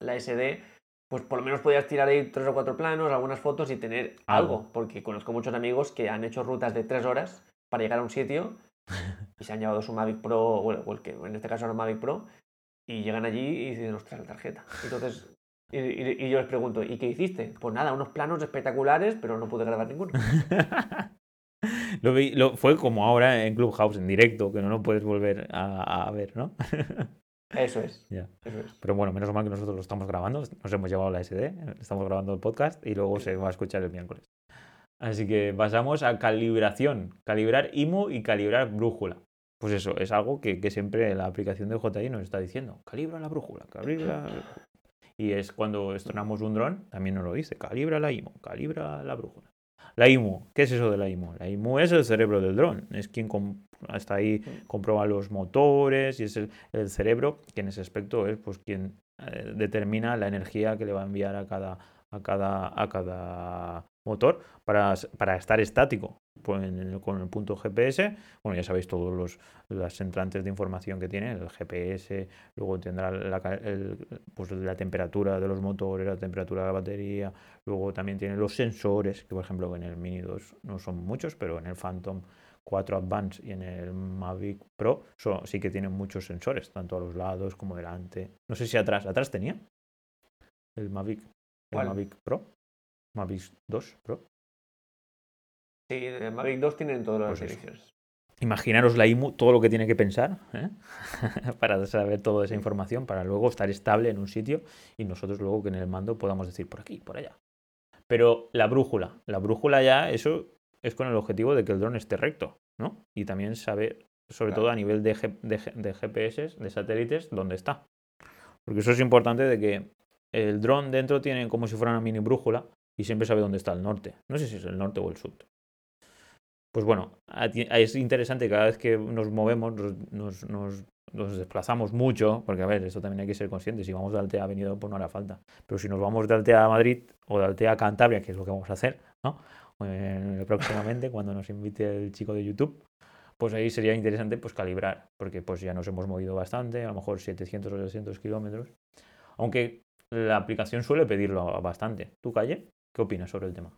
Speaker 2: la SD, pues por lo menos podías tirar ahí tres o cuatro planos, algunas fotos y tener algo.
Speaker 1: Algo.
Speaker 2: Porque conozco muchos amigos que han hecho rutas de 3 horas para llegar a un sitio y se han llevado su Mavic Pro, bueno, o el que en este caso era Mavic Pro, y llegan allí y dicen, ostras, la tarjeta. Entonces, y, y- y yo les pregunto, ¿y qué hiciste? Pues nada, unos planos espectaculares, pero no pude grabar ninguno.
Speaker 1: lo vi- lo- fue como ahora en Clubhouse, en directo, que no lo puedes volver a, a ver, ¿no?
Speaker 2: Eso es.
Speaker 1: Ya.
Speaker 2: Eso es.
Speaker 1: Pero bueno, menos mal que nosotros lo estamos grabando, nos hemos llevado la SD, estamos grabando el podcast y luego se va a escuchar el miércoles. Así que pasamos a calibración, calibrar IMU y calibrar brújula. Pues eso, es algo que, que siempre la aplicación de JI nos está diciendo, calibra la brújula, calibra... la brújula". Y es cuando estrenamos un dron, también nos lo dice, calibra la IMU, calibra la brújula. La IMU, ¿qué es eso de la IMU? La IMU es el cerebro del dron, es quien hasta ahí comprueba los motores y es el, el cerebro que en ese aspecto es pues quien eh, determina la energía que le va a enviar a cada, a cada, a cada motor para, para estar estático pues, con el punto GPS. Bueno, ya sabéis todos los las entrantes de información que tiene, el GPS, luego tendrá la, pues, la temperatura de los motores, la temperatura de la batería, luego también tiene los sensores, que por ejemplo en el Mini 2 no son muchos, pero en el Phantom 4 Advance y en el Mavic Pro sí que tienen muchos sensores, tanto a los lados como delante. No sé si atrás, ¿atrás tenía? El Mavic, el Mavic Pro, Mavic 2 Pro.
Speaker 2: Sí, el Mavic 2 tienen todas las pues
Speaker 1: Imaginaros la IMU, todo lo que tiene que pensar ¿eh? para saber toda esa información, para luego estar estable en un sitio y nosotros luego que en el mando podamos decir por aquí, por allá. Pero la brújula, la brújula ya, eso es con el objetivo de que el dron esté recto, ¿no? Y también saber, sobre todo a nivel de, de, GPS, de satélites, dónde está. Porque eso es importante de que el dron dentro tiene como si fuera una mini brújula y siempre sabe dónde está el norte. No sé si es el norte o el sur. Pues bueno, es interesante cada vez que nos movemos, nos, nos, desplazamos mucho, porque a ver, esto también hay que ser consciente. Si vamos de Altea a Venido, pues no hará falta. Pero si nos vamos de Altea a Madrid o de Altea a Cantabria, que es lo que vamos a hacer, ¿no? Eh, próximamente cuando nos invite el chico de YouTube, pues ahí sería interesante pues calibrar, porque pues ya nos hemos movido bastante, a lo mejor 700 o 800 kilómetros, aunque la aplicación suele pedirlo bastante. ¿Tú, Calle? ¿Qué opinas sobre el tema?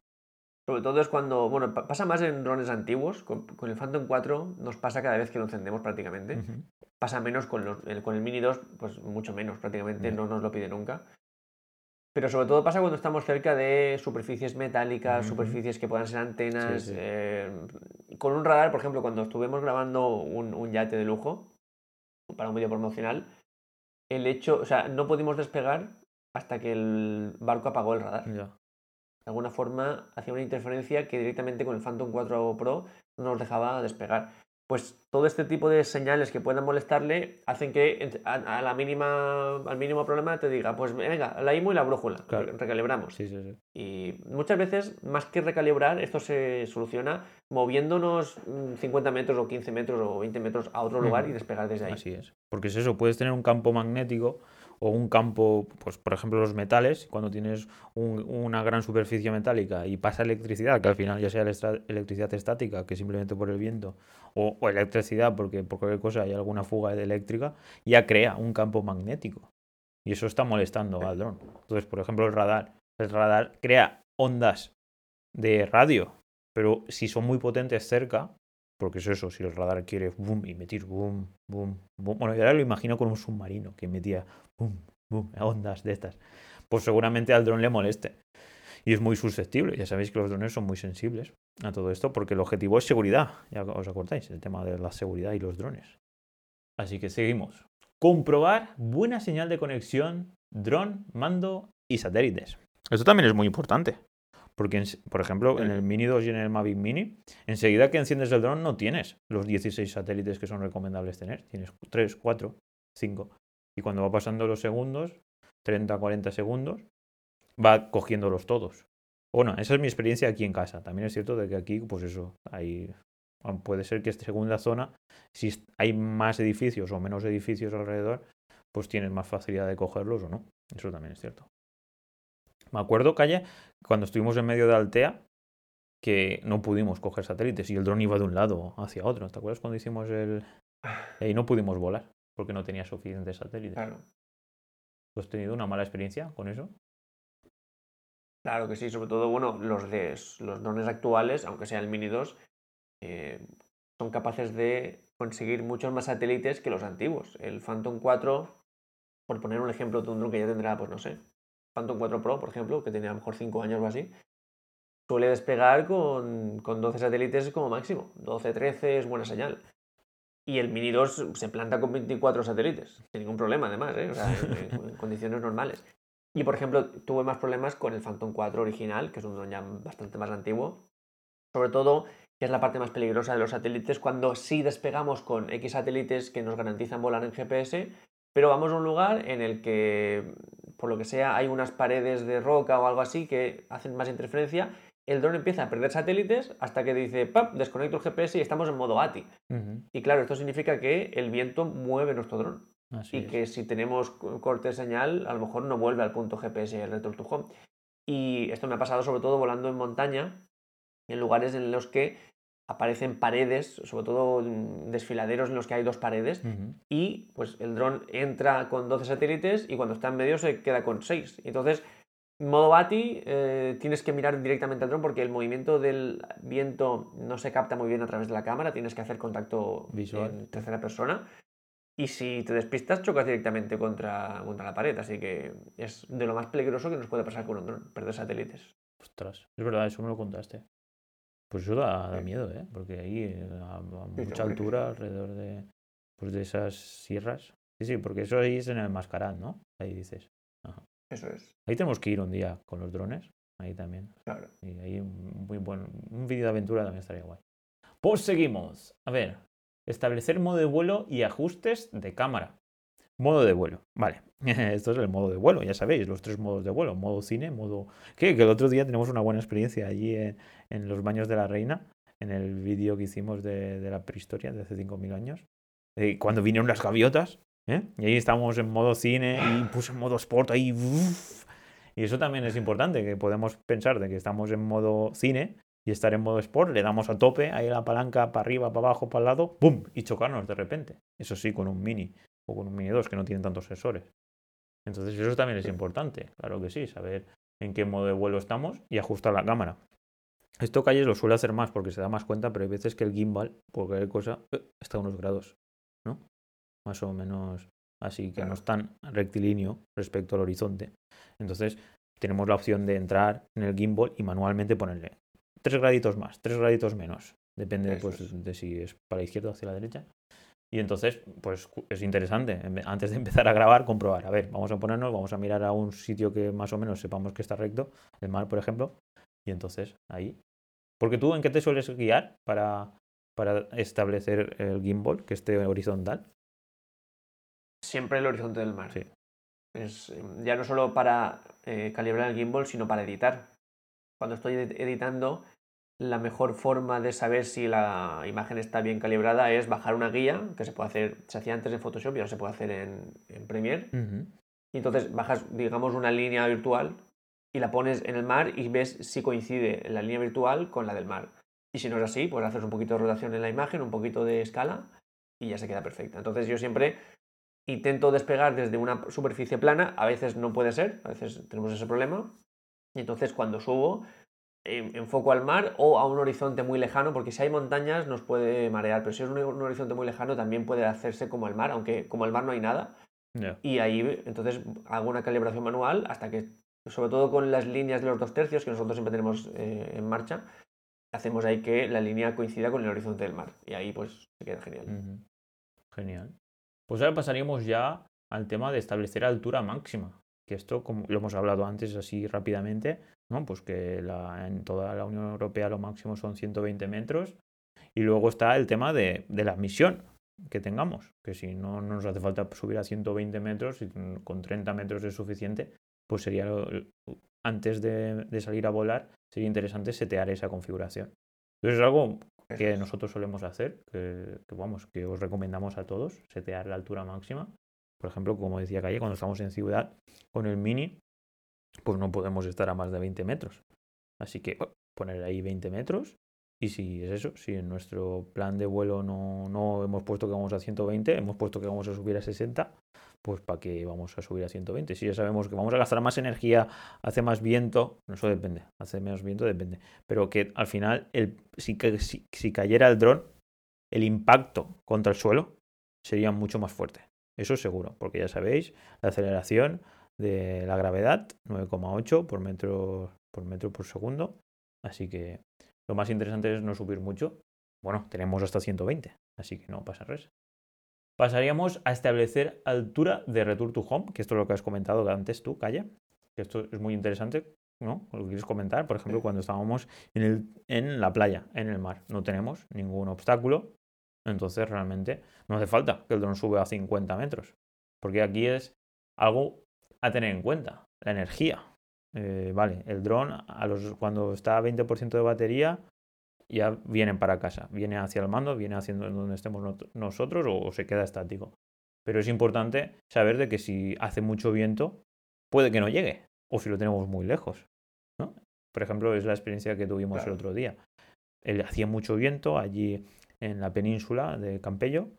Speaker 2: Sobre todo es cuando, bueno, pasa más en drones antiguos, con, el Phantom 4 nos pasa cada vez que lo encendemos prácticamente. Pasa menos con, los, el, con el Mini 2, pues mucho menos, prácticamente no nos lo pide nunca. Pero sobre todo pasa cuando estamos cerca de superficies metálicas, superficies que puedan ser antenas. Eh, con un radar, por ejemplo, cuando estuvimos grabando un, yate de lujo para un vídeo promocional, el hecho, o sea, no pudimos despegar hasta que el barco apagó el radar. De alguna forma hacía una interferencia que directamente con el Phantom 4 Pro no nos dejaba despegar pues todo este tipo de señales que puedan molestarle hacen que a, la mínima, al mínimo problema te diga, pues venga, la IMU y la brújula, recalibramos. Y muchas veces, más que recalibrar, esto se soluciona moviéndonos 50 metros o 15 metros o 20 metros a otro lugar y despegar desde ahí.
Speaker 1: Así es. Porque es eso, puedes tener un campo magnético o un campo, pues por ejemplo los metales, cuando tienes una gran superficie metálica y pasa electricidad, que al final ya sea electricidad estática, que simplemente por el viento, o, electricidad porque por cualquier cosa hay alguna fuga eléctrica, ya crea un campo magnético. Y eso está molestando al dron. Entonces, por ejemplo, el radar. El radar crea ondas de radio, pero si son muy potentes cerca, porque es eso, si el radar quiere boom, emitir boom, boom, boom. Bueno, yo ahora lo imagino con un submarino que emitía boom, boom, ondas de estas. Pues seguramente al dron le moleste. Y es muy susceptible. Ya sabéis que los drones son muy sensibles a todo esto porque el objetivo es seguridad. Ya os acordáis, el tema de la seguridad y los drones. Así que seguimos. Comprobar buena señal de conexión, dron, mando y satélites. Esto también es muy importante. Porque, por ejemplo, en el Mini 2 y en el Mavic Mini, enseguida que enciendes el dron no tienes los 16 satélites que son recomendables tener. Tienes 3, 4, 5. Y cuando va pasando los segundos, 30, 40 segundos, va cogiéndolos todos. Bueno, esa es mi experiencia aquí en casa. También es cierto de que aquí, pues eso, hay, puede ser que según la zona, si hay más edificios o menos edificios alrededor, pues tienes más facilidad de cogerlos o no. Eso también es cierto. Me acuerdo, Calle, cuando estuvimos en medio de Altea, que no pudimos coger satélites y el dron iba de un lado hacia otro. ¿Te acuerdas cuando hicimos el... y no pudimos volar porque no tenía suficientes satélites? Claro. ¿Has tenido una mala experiencia con eso?
Speaker 2: Claro que sí, sobre todo, bueno, los, de, los drones actuales, aunque sea el Mini 2, eh, son capaces de conseguir muchos más satélites que los antiguos. El Phantom 4, por poner un ejemplo de un dron que ya tendrá, pues no sé, Phantom 4 Pro, por ejemplo, que tenía a lo mejor 5 años o así, suele despegar con, con 12 satélites como máximo. 12, 13 es buena señal. Y el Mini 2 se planta con 24 satélites, sin ningún problema además, ¿eh? o sea, en, condiciones normales. Y por ejemplo, tuve más problemas con el Phantom 4 original, que es un dron ya bastante más antiguo. Sobre todo, que es la parte más peligrosa de los satélites, cuando sí despegamos con X satélites que nos garantizan volar en GPS, pero vamos a un lugar en el que por lo que sea, hay unas paredes de roca o algo así que hacen más interferencia, el dron empieza a perder satélites hasta que dice, ¡pap! Desconecto el GPS y estamos en modo ATI. Y claro, esto significa que el viento mueve nuestro dron. y que si tenemos corte de señal, a lo mejor no vuelve al punto GPS el return to home. Y esto me ha pasado sobre todo volando en montaña, en lugares en los que aparecen paredes, sobre todo desfiladeros en los que hay dos paredes, y pues el dron entra con 12 satélites y cuando está en medio se queda con 6. Entonces, modo BATI, eh, tienes que mirar directamente al dron porque el movimiento del viento no se capta muy bien a través de la cámara, tienes que hacer contacto
Speaker 1: Visual.
Speaker 2: en tercera persona. Y si te despistas, chocas directamente contra, contra la pared. Así que es de lo más peligroso que nos puede pasar con un dron, perder satélites.
Speaker 1: Ostras, es verdad, eso me lo contaste. Pues eso da, da miedo, ¿eh? Porque ahí eh, a, a mucha altura, alrededor de, pues de esas sierras. Sí, sí, porque eso ahí es en el Mascarad, ¿no? Ahí dices.
Speaker 2: Eso es,
Speaker 1: Ahí tenemos que ir un día con los drones. Ahí también.
Speaker 2: claro.
Speaker 1: Y ahí un muy buen. Un vídeo de aventura también estaría guay. Pues seguimos. A ver. Establecer modo de vuelo y ajustes de cámara. Modo de vuelo. Vale. Esto es el modo de vuelo, ya sabéis, los tres modos de vuelo. Modo cine, modo. ¿Qué? Que el otro día tenemos una buena experiencia allí en, los baños de la reina. En el vídeo que hicimos de, la prehistoria de hace 5.000 años. eh, cuando vinieron las gaviotas. ¿eh? Y ahí estábamos en modo cine y puse en modo sport ahí. Y eso también es importante, que podemos pensar de que estamos en modo cine y estar en modo sport, le damos a tope, ahí la palanca para arriba, para abajo, para el lado, ¡pum! y chocarnos de repente. Eso sí, con un mini o con un mini 2 que no tienen tantos sensores. Entonces eso también es importante, claro que sí, saber en qué modo de vuelo estamos y ajustar la cámara. Esto Calles lo suele hacer más porque se da más cuenta, pero hay veces que el gimbal, por cualquier cosa, eh, está a unos grados, ¿no? Más o menos así, que no es tan rectilíneo respecto al horizonte. Entonces tenemos la opción de entrar en el gimbal y manualmente ponerle tres graditos más, tres graditos menos. Depende pues,
Speaker 2: es.
Speaker 1: de si es para la izquierda o hacia la derecha. Y entonces, pues es interesante, ve- antes de empezar a grabar, comprobar. A ver, vamos a ponernos, vamos a mirar a un sitio que más o menos sepamos que está recto, el mar, por ejemplo, y entonces ahí. Porque tú, ¿en qué te sueles guiar para, para establecer el gimbal, que esté horizontal?
Speaker 2: Siempre el horizonte del mar.
Speaker 1: Sí.
Speaker 2: Es eh, ya no solo para eh, calibrar el gimbal, sino para editar. Cuando estoy ed- editando, la mejor forma de saber si la imagen está bien calibrada es bajar una guía, que se puede hacer, se hacía antes en Photoshop y ahora se puede hacer en, en Premiere. Y entonces bajas, digamos, una línea virtual y la pones en el mar y ves si coincide la línea virtual con la del mar. Y si no es así, pues haces un poquito de rotación en la imagen, un poquito de escala y ya se queda perfecta. Entonces yo siempre intento despegar desde una superficie plana, a veces no puede ser, a veces tenemos ese problema. Y entonces cuando subo, em- enfoco al mar o a un horizonte muy lejano, porque si hay montañas nos puede marear, pero si es un, un horizonte muy lejano también puede hacerse como el mar, aunque como el mar no hay nada, y ahí entonces hago una calibración manual hasta que, sobre todo con las líneas de los dos tercios que nosotros siempre tenemos eh, en marcha, hacemos ahí que la línea coincida con el horizonte del mar. Y ahí pues se queda genial.
Speaker 1: Genial. Pues ahora pasaríamos ya al tema de establecer altura máxima. Que esto, como lo hemos hablado antes así rápidamente, ¿no? Pues que la- en toda la Unión Europea lo máximo son 120 metros. Y luego está el tema de, de la misión que tengamos. Que si no nos hace falta subir a 120 metros y con 30 metros es suficiente, pues sería antes de, de salir a volar, sería interesante setear esa configuración. Entonces es algo que nosotros solemos hacer, que, que, vamos, que os recomendamos a todos, setear la altura máxima. Por ejemplo, como decía Calle, cuando estamos en ciudad con el mini, pues no podemos estar a más de 20 metros. Así que bueno, poner ahí 20 metros. Y si es eso, si en nuestro plan de vuelo no, no hemos puesto que vamos a 120, hemos puesto que vamos a subir a 60, pues ¿para qué vamos a subir a 120? Si ya sabemos que vamos a gastar más energía, hace más viento, eso depende, hace menos viento depende. Pero que al final, el, si, si, si cayera el dron, el impacto contra el suelo sería mucho más fuerte. Eso seguro, porque ya sabéis, la aceleración de la gravedad, 9,8 por metro, por metro por segundo. Así que lo más interesante es no subir mucho. Bueno, tenemos hasta 120, así que no pasa res. Pasaríamos a establecer altura de return to home, que esto es lo que has comentado antes tú, Calla. Que esto es muy interesante, ¿no? ¿Lo quieres comentar? Por ejemplo, cuando estábamos en, el, en la playa, en el mar, no tenemos ningún obstáculo, entonces realmente no hace falta que el dron sube a 50 metros, porque aquí es algo a tener en cuenta, la energía. Eh, vale, el dron a los, cuando está a 20% de batería ya vienen para casa, viene hacia el mando, viene haciendo donde estemos nosotros o, o se queda estático. Pero es importante saber de que si hace mucho viento puede que no llegue o si lo tenemos muy lejos. por ejemplo, es la experiencia que tuvimos el otro día. El, hacía mucho viento allí en la península de Campello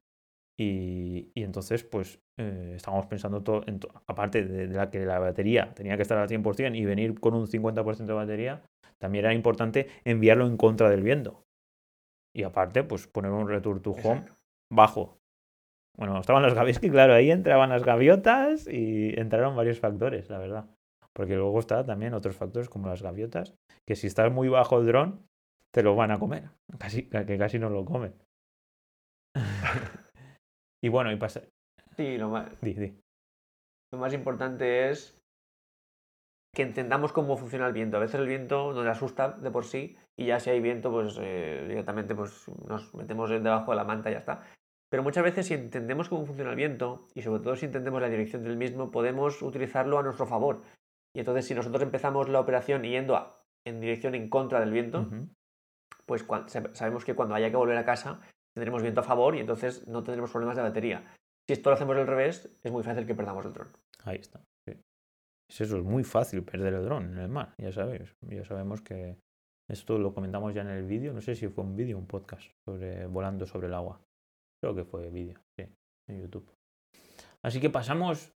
Speaker 1: y, entonces, pues, eh, estábamos pensando todo, en aparte de, la que la batería tenía que estar al 100% y venir con un 50% de batería, también era importante enviarlo en contra del viento. Y aparte, pues poner un return to home bajo. Bueno, estaban las gaviotas, que claro, ahí entraban las gaviotas y entraron varios factores, la verdad. Porque luego está también otros factores como las gaviotas, que si estás muy bajo el dron, te lo van a comer. Casi, que casi no lo comen. y bueno, y pasa.
Speaker 2: Sí, lo más. Lo más importante es que entendamos cómo funciona el viento. A veces el viento nos asusta de por sí y ya si hay viento, pues eh, directamente pues, nos metemos debajo de la manta y ya está. Pero muchas veces si entendemos cómo funciona el viento y sobre todo si entendemos la dirección del mismo, podemos utilizarlo a nuestro favor. Y entonces si nosotros empezamos la operación yendo en dirección en contra del viento, pues sabemos que cuando haya que volver a casa tendremos viento a favor y entonces no tendremos problemas de batería. Si esto lo hacemos al revés, es muy fácil que perdamos el dron.
Speaker 1: Ahí está. Es eso, es muy fácil perder el dron en el mar, ya sabéis. Ya sabemos que esto lo comentamos ya en el vídeo, no sé si fue un vídeo un podcast sobre volando sobre el agua. Creo que fue vídeo, sí, en YouTube. Así que pasamos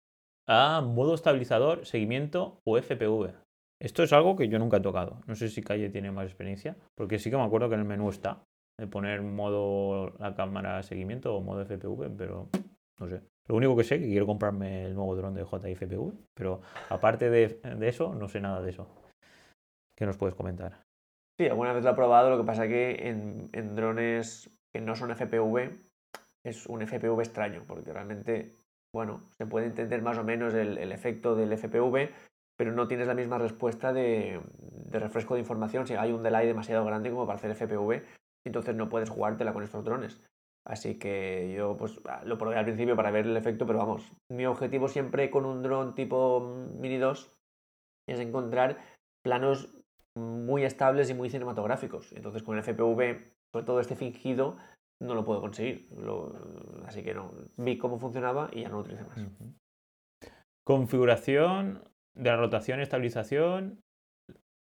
Speaker 1: a modo estabilizador, seguimiento o FPV. Esto es algo que yo nunca he tocado. No sé si Calle tiene más experiencia, porque sí que me acuerdo que en el menú está de poner modo la cámara seguimiento o modo FPV, pero no sé. Lo único que sé es que quiero comprarme el nuevo dron de JFPV, pero aparte de, eso, no sé nada de eso. ¿Qué nos puedes comentar?
Speaker 2: Sí, alguna vez lo he probado, lo que pasa que en, en drones que no son FPV es un FPV extraño, porque realmente, bueno, se puede entender más o menos el, efecto del FPV, pero no tienes la misma respuesta de, de, refresco de información si hay un delay demasiado grande como para hacer FPV, entonces no puedes jugártela con estos drones. Así que yo pues ah, lo probé al principio para ver el efecto, pero vamos, mi objetivo siempre con un dron tipo Mini 2 es encontrar planos muy estables y muy cinematográficos. Entonces con el FPV, sobre todo este fingido, no lo puedo conseguir. así que no, vi cómo funcionaba y ya no lo utilicé más.
Speaker 1: Configuración de la rotación estabilización.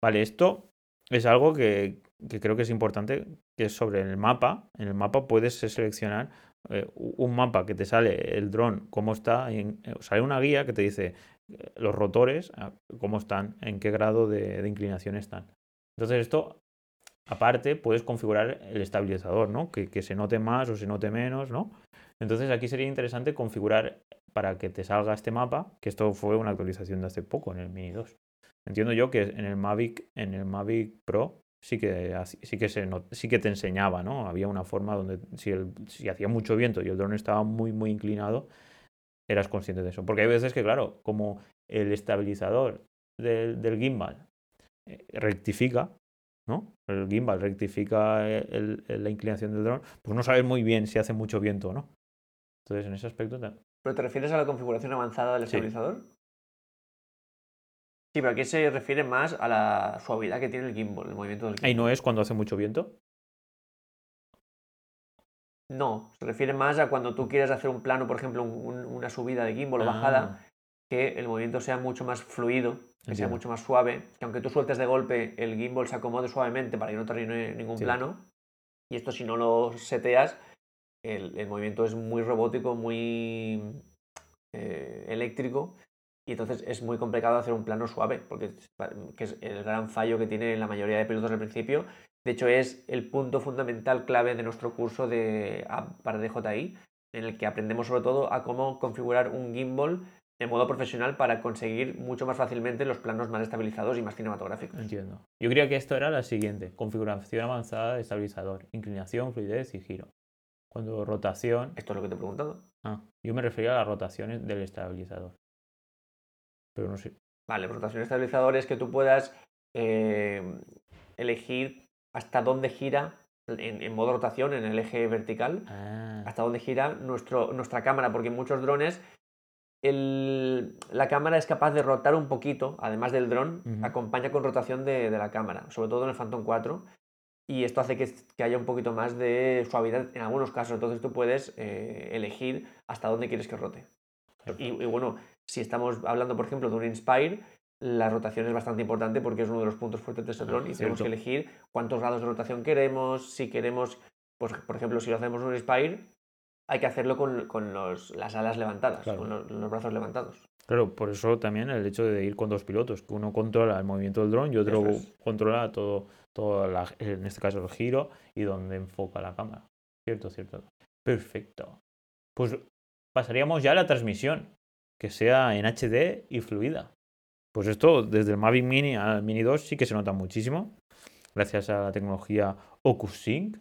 Speaker 1: Vale, esto es algo que, que creo que es importante, que sobre el mapa. En el mapa puedes seleccionar eh, un mapa que te sale el dron, cómo está, eh, sale una guía que te dice eh, los rotores, ah, cómo están, en qué grado de, inclinación están. Entonces esto, aparte, puedes configurar el estabilizador, ¿no? Que, que, se note más o se note menos, ¿no? Entonces aquí sería interesante configurar para que te salga este mapa, que esto fue una actualización de hace poco en el Mini 2. Entiendo yo que en el Mavic, en el Mavic Pro sí que, sí que, se, sí que te enseñaba, ¿no? Había una forma donde si, el, si hacía mucho viento y el dron estaba muy, muy inclinado, eras consciente de eso. Porque hay veces que, claro, como el estabilizador del, del gimbal eh, rectifica, ¿no? El gimbal rectifica la inclinación del dron, pues no sabes muy bien si hace mucho viento o no. Entonces, en ese aspecto...
Speaker 2: ¿Pero te refieres a la configuración avanzada del estabilizador? Sí, pero aquí se refiere más a la suavidad que tiene el gimbal, el movimiento del gimbal.
Speaker 1: ¿Y no es cuando hace mucho viento?
Speaker 2: No, se refiere más a cuando tú quieres hacer un plano, por ejemplo, una subida de gimbal o bajada, ah. que el movimiento sea mucho más fluido, que sea mucho más suave, que aunque tú sueltes de golpe, el gimbal se acomode suavemente para que no termine ningún plano. Y esto si no lo seteas, el, movimiento es muy robótico, muy eh, eléctrico y entonces es muy complicado hacer un plano suave, porque es el gran fallo que tiene la mayoría de pilotos al principio. De hecho, es el punto fundamental clave de nuestro curso de, para DJI, en el que aprendemos sobre todo a cómo configurar un gimbal en modo profesional para conseguir mucho más fácilmente los planos más estabilizados y más cinematográficos.
Speaker 1: Entiendo. Yo creía que esto era la siguiente, configuración avanzada de estabilizador, inclinación, fluidez y giro. Cuando rotación...
Speaker 2: ¿Esto es lo que te he preguntado?
Speaker 1: Ah, yo me refería a las rotaciones del estabilizador pero no sé.
Speaker 2: Vale, rotación estabilizador es que tú puedas eh, elegir hasta dónde gira en, modo rotación, en el eje vertical, ah. hasta dónde gira nuestro, nuestra cámara, porque en muchos drones la cámara es capaz de rotar un poquito, además del dron, acompaña con rotación de, la cámara, sobre todo en el Phantom 4, y esto hace que, haya un poquito más de suavidad en algunos casos, entonces tú puedes eh, elegir hasta dónde quieres que rote. y, bueno, si estamos hablando, por ejemplo, de un Inspire, la rotación es bastante importante porque es uno de los puntos fuertes de este dron y tenemos
Speaker 1: cierto.
Speaker 2: que elegir cuántos grados de rotación queremos, si queremos, pues por ejemplo, si lo hacemos un Spire, hay que hacerlo con, con los- las alas levantadas,
Speaker 1: Claro.
Speaker 2: con los, los brazos levantados.
Speaker 1: Claro, por eso también el hecho de ir con dos pilotos, que uno controla el movimiento del dron y otro
Speaker 2: es.
Speaker 1: controla todo, todo la- en este caso el giro y donde enfoca la cámara. Cierto, cierto. Perfecto. Pues pasaríamos ya a la transmisión, que sea en HD y fluida. Pues esto, desde el Mavic Mini al Mini 2 sí que se nota muchísimo, gracias a la tecnología OcuSync.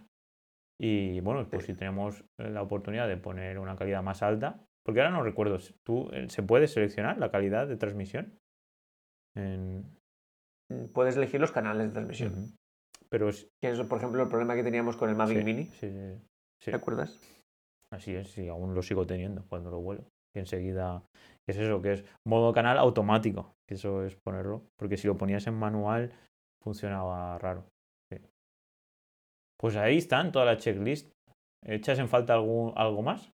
Speaker 1: Y bueno, pues
Speaker 2: Sí.
Speaker 1: si tenemos eh, la oportunidad de poner una calidad más alta, porque ahora no recuerdo, ¿tú, eh, ¿se puede seleccionar la calidad de transmisión? En-
Speaker 2: Mm, Puedes elegir los canales de transmisión.
Speaker 1: Ujú. Pero es-
Speaker 2: Que es, por ejemplo, el problema que teníamos con el Mavic
Speaker 1: sí,
Speaker 2: Mini.
Speaker 1: sí, sí.
Speaker 2: ¿Te acuerdas?
Speaker 1: Así es, sí, aún lo sigo teniendo cuando lo vuelo. Enseguida, ¿qué es eso? Que es modo canal automático. que Eso es ponerlo. Porque si lo ponías en manual, funcionaba raro. Sí. Pues ahí están toda la checklist. ¿Echas en falta algún, algo más?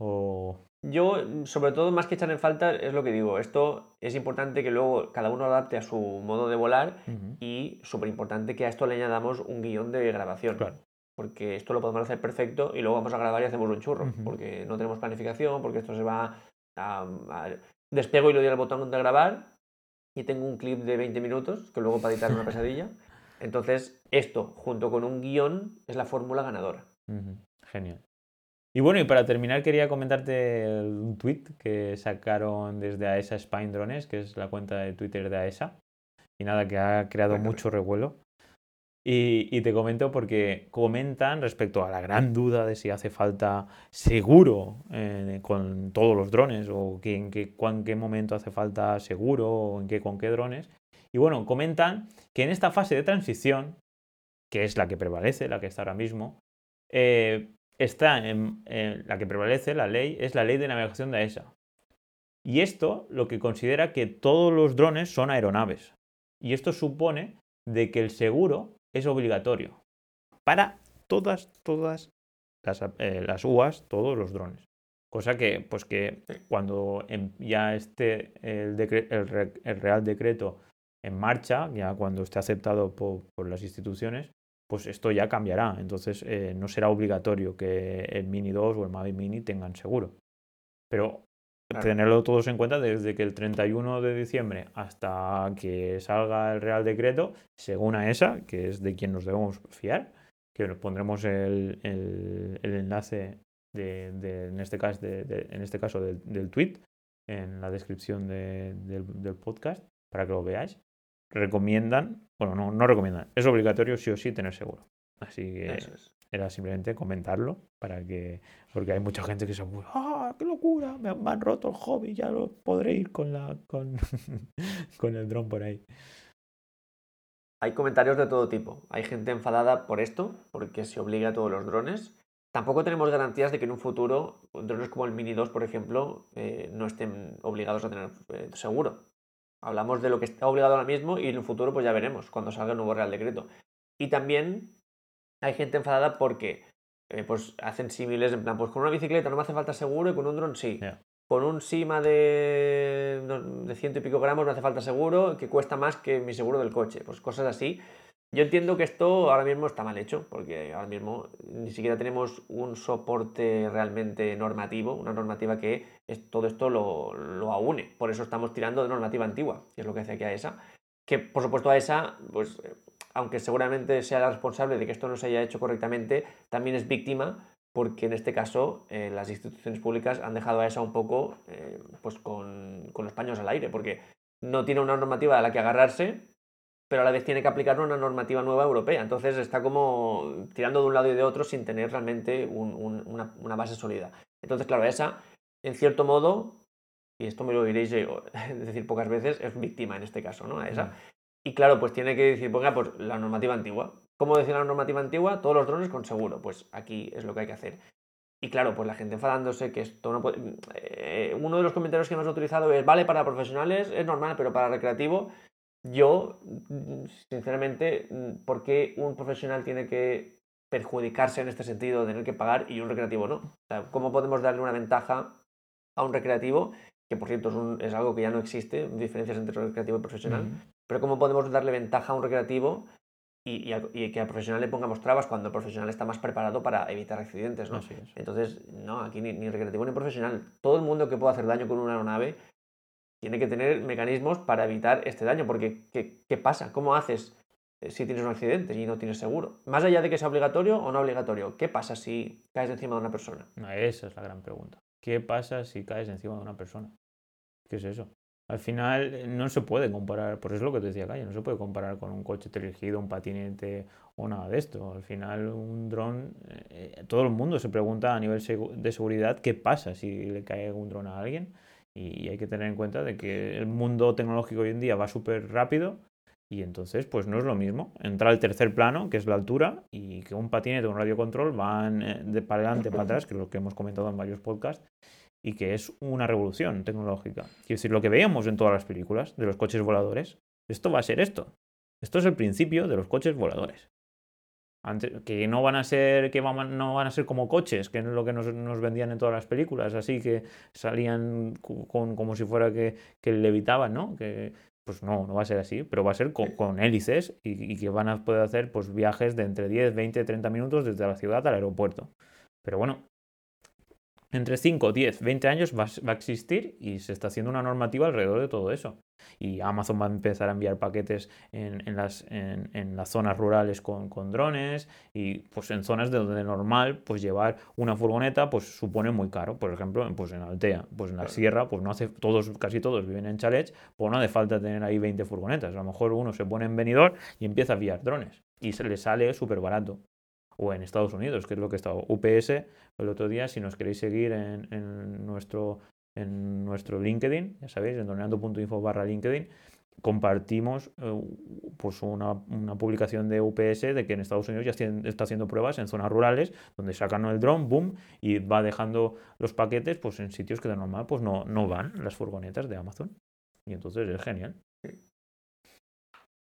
Speaker 1: O.
Speaker 2: Yo, sobre todo, más que echar en falta, es lo que digo. Esto es importante que luego cada uno adapte a su modo de volar y súper importante que a esto le añadamos un guion de grabación.
Speaker 1: Claro.
Speaker 2: Porque esto lo podemos hacer perfecto y luego vamos a grabar y hacemos un churro. Porque no tenemos planificación, porque esto se va a, a- Despego y le doy al botón de grabar y tengo un clip de 20 minutos que luego para editar una pesadilla. Entonces, esto, junto con un guion, es la fórmula ganadora.
Speaker 1: Genial. Y bueno, y para terminar quería comentarte un tweet que sacaron desde AESA Spine Drones, que es la cuenta de Twitter de AESA. Y nada, que ha creado mucho revuelo. Y, te comento porque comentan respecto a la gran duda de si hace falta seguro eh, con todos los drones o que en qué, momento hace falta seguro o en qué, con qué drones. Y bueno, comentan que en esta fase de transición, que es la que prevalece, la que está ahora mismo, eh, está en, la que prevalece, la ley, es la ley de navegación de AESA. Y esto lo que considera que todos los drones son aeronaves. Y esto supone de que el seguro es obligatorio para todas, todas las, eh, las UAS, todos los drones. Cosa que, pues que cuando em- ya esté el, Real Decreto en marcha, ya cuando esté aceptado po- por, las instituciones, pues esto ya cambiará. Entonces eh, no será obligatorio que el Mini 2 o el Mavic Mini tengan seguro. Pero
Speaker 2: Claro.
Speaker 1: tenerlo todos en cuenta desde que el 31 de diciembre hasta que salga el Real Decreto, según a esa, que es de quien nos debemos fiar, que nos pondremos el, el- el enlace de, de- en este caso, de- de- en este caso del, del tweet en la descripción de- del, del podcast para que lo veáis. Recomiendan, bueno, no, no recomiendan, es obligatorio sí o sí tener seguro. Así que
Speaker 2: es.
Speaker 1: Era simplemente comentarlo para que porque hay mucha gente que se ¡ah, qué locura! Me, me han roto el hobby, ya lo podré ir con la con, con el dron por ahí.
Speaker 2: Hay comentarios de todo tipo. Hay gente enfadada por esto, porque se obliga a todos los drones. Tampoco tenemos garantías de que en un futuro drones como el Mini 2, por ejemplo, eh, no estén obligados a tener eh, seguro. Hablamos de lo que está obligado ahora mismo y en un futuro pues ya veremos cuando salga el nuevo Real Decreto. Y también hay gente enfadada porque eh, pues hacen símiles en plan, pues con una bicicleta no me hace falta seguro y con un dron sí. Con un Sima de, de ciento y pico gramos me hace falta seguro, que cuesta más que mi seguro del coche. Pues cosas así. Yo entiendo que esto ahora mismo está mal hecho, porque ahora mismo ni siquiera tenemos un soporte realmente normativo, una normativa que es- todo esto lo, lo aúne. Por eso estamos tirando de normativa antigua, que es lo que hace aquí AESA. Que por supuesto AESA, pues eh, aunque seguramente sea la responsable de que esto no se haya hecho correctamente, también es víctima porque en este caso eh, las instituciones públicas han dejado a esa un poco eh, pues con, con los paños al aire, porque no tiene una normativa a la que agarrarse, pero a la vez tiene que aplicar una normativa nueva europea. Entonces está como tirando de un lado y de otro sin tener realmente un- un- una, base sólida. Entonces, claro, esa, en cierto modo, y esto me lo diréis es decir, pocas veces, es víctima en este caso, ¿no? Esa. Y claro, pues tiene que decir, ponga pues la normativa antigua. ¿Cómo decir la normativa antigua? Todos los drones con seguro. Pues aquí es lo que hay que hacer. Y claro, pues la gente enfadándose que esto no puede... eh, uno de los comentarios que más he utilizado es, vale, para profesionales es normal, pero para recreativo, yo, sinceramente, ¿por qué un profesional tiene que perjudicarse en este sentido, tener que pagar y un recreativo no? ¿cómo podemos darle una ventaja a un recreativo que por cierto es, algo que ya no existe, diferencias entre recreativo y profesional. Pero cómo podemos darle ventaja a un recreativo y, y a- y que al profesional le pongamos trabas cuando el profesional está más preparado para evitar accidentes, ¿no? Entonces, no, aquí ni, ni recreativo ni profesional. Todo el mundo que pueda hacer daño con una aeronave tiene que tener mecanismos para evitar este daño, porque ¿qué, qué pasa? ¿Cómo haces eh, si tienes un accidente y no tienes seguro? Más allá de que sea obligatorio o no obligatorio, ¿qué pasa si caes encima de una persona?
Speaker 1: Esa es la gran pregunta. ¿Qué pasa si caes encima de una persona? ¿Qué es eso? Al final eh, no se puede comparar, por eso es lo que te decía Calle, no se puede comparar con un coche dirigido, un patinete o nada de esto. Al final un dron, eh, todo el mundo se pregunta a nivel de seguridad qué pasa si le cae un dron a alguien y hay que tener en cuenta de que el mundo tecnológico hoy en día va súper rápido y entonces pues no es lo mismo entrar al tercer plano, que es la altura, y que un patinete o un radiocontrol van eh, de para adelante, para atrás, que es lo que hemos comentado en varios podcasts, y que es una revolución tecnológica. Quiero decir, lo que veíamos en todas las películas de los coches voladores, esto va a ser esto. Esto es el principio de los coches voladores. Antes, que no van a ser que van- no van a ser como coches, que es lo que nos, nos vendían en todas las películas, así que salían con, como si fuera que, que levitaban, ¿no? Que, pues no, no va a ser así, pero va a ser con, con hélices y, y que van a poder hacer pues, viajes de entre 10, 20, 30 minutos desde la ciudad al aeropuerto. Pero bueno, entre 5, 10, 20 años va, a s- va a existir y se está haciendo una normativa alrededor de todo eso. Y Amazon va a empezar a enviar paquetes en, en las, en, en las zonas rurales con, con drones y pues en zonas de donde normal pues llevar una furgoneta pues supone muy caro. Por ejemplo, pues en Altea, pues en la
Speaker 2: Claro.
Speaker 1: sierra, pues no hace, todos, casi todos viven en chalets, pues no hace falta tener ahí 20 furgonetas. A lo mejor uno se pone en venidor y empieza a enviar drones y se le sale súper barato. O en Estados Unidos, que es lo que está UPS el otro día, si nos queréis seguir en, nuestro, en nuestro LinkedIn, ya sabéis, en droneando.info barra LinkedIn, compartimos eh, pues una, una publicación de UPS de que en Estados Unidos ya está haciendo pruebas en zonas rurales donde sacan el dron, boom, y va dejando los paquetes pues en sitios que de normal pues no, no van las furgonetas de Amazon. Y entonces es genial.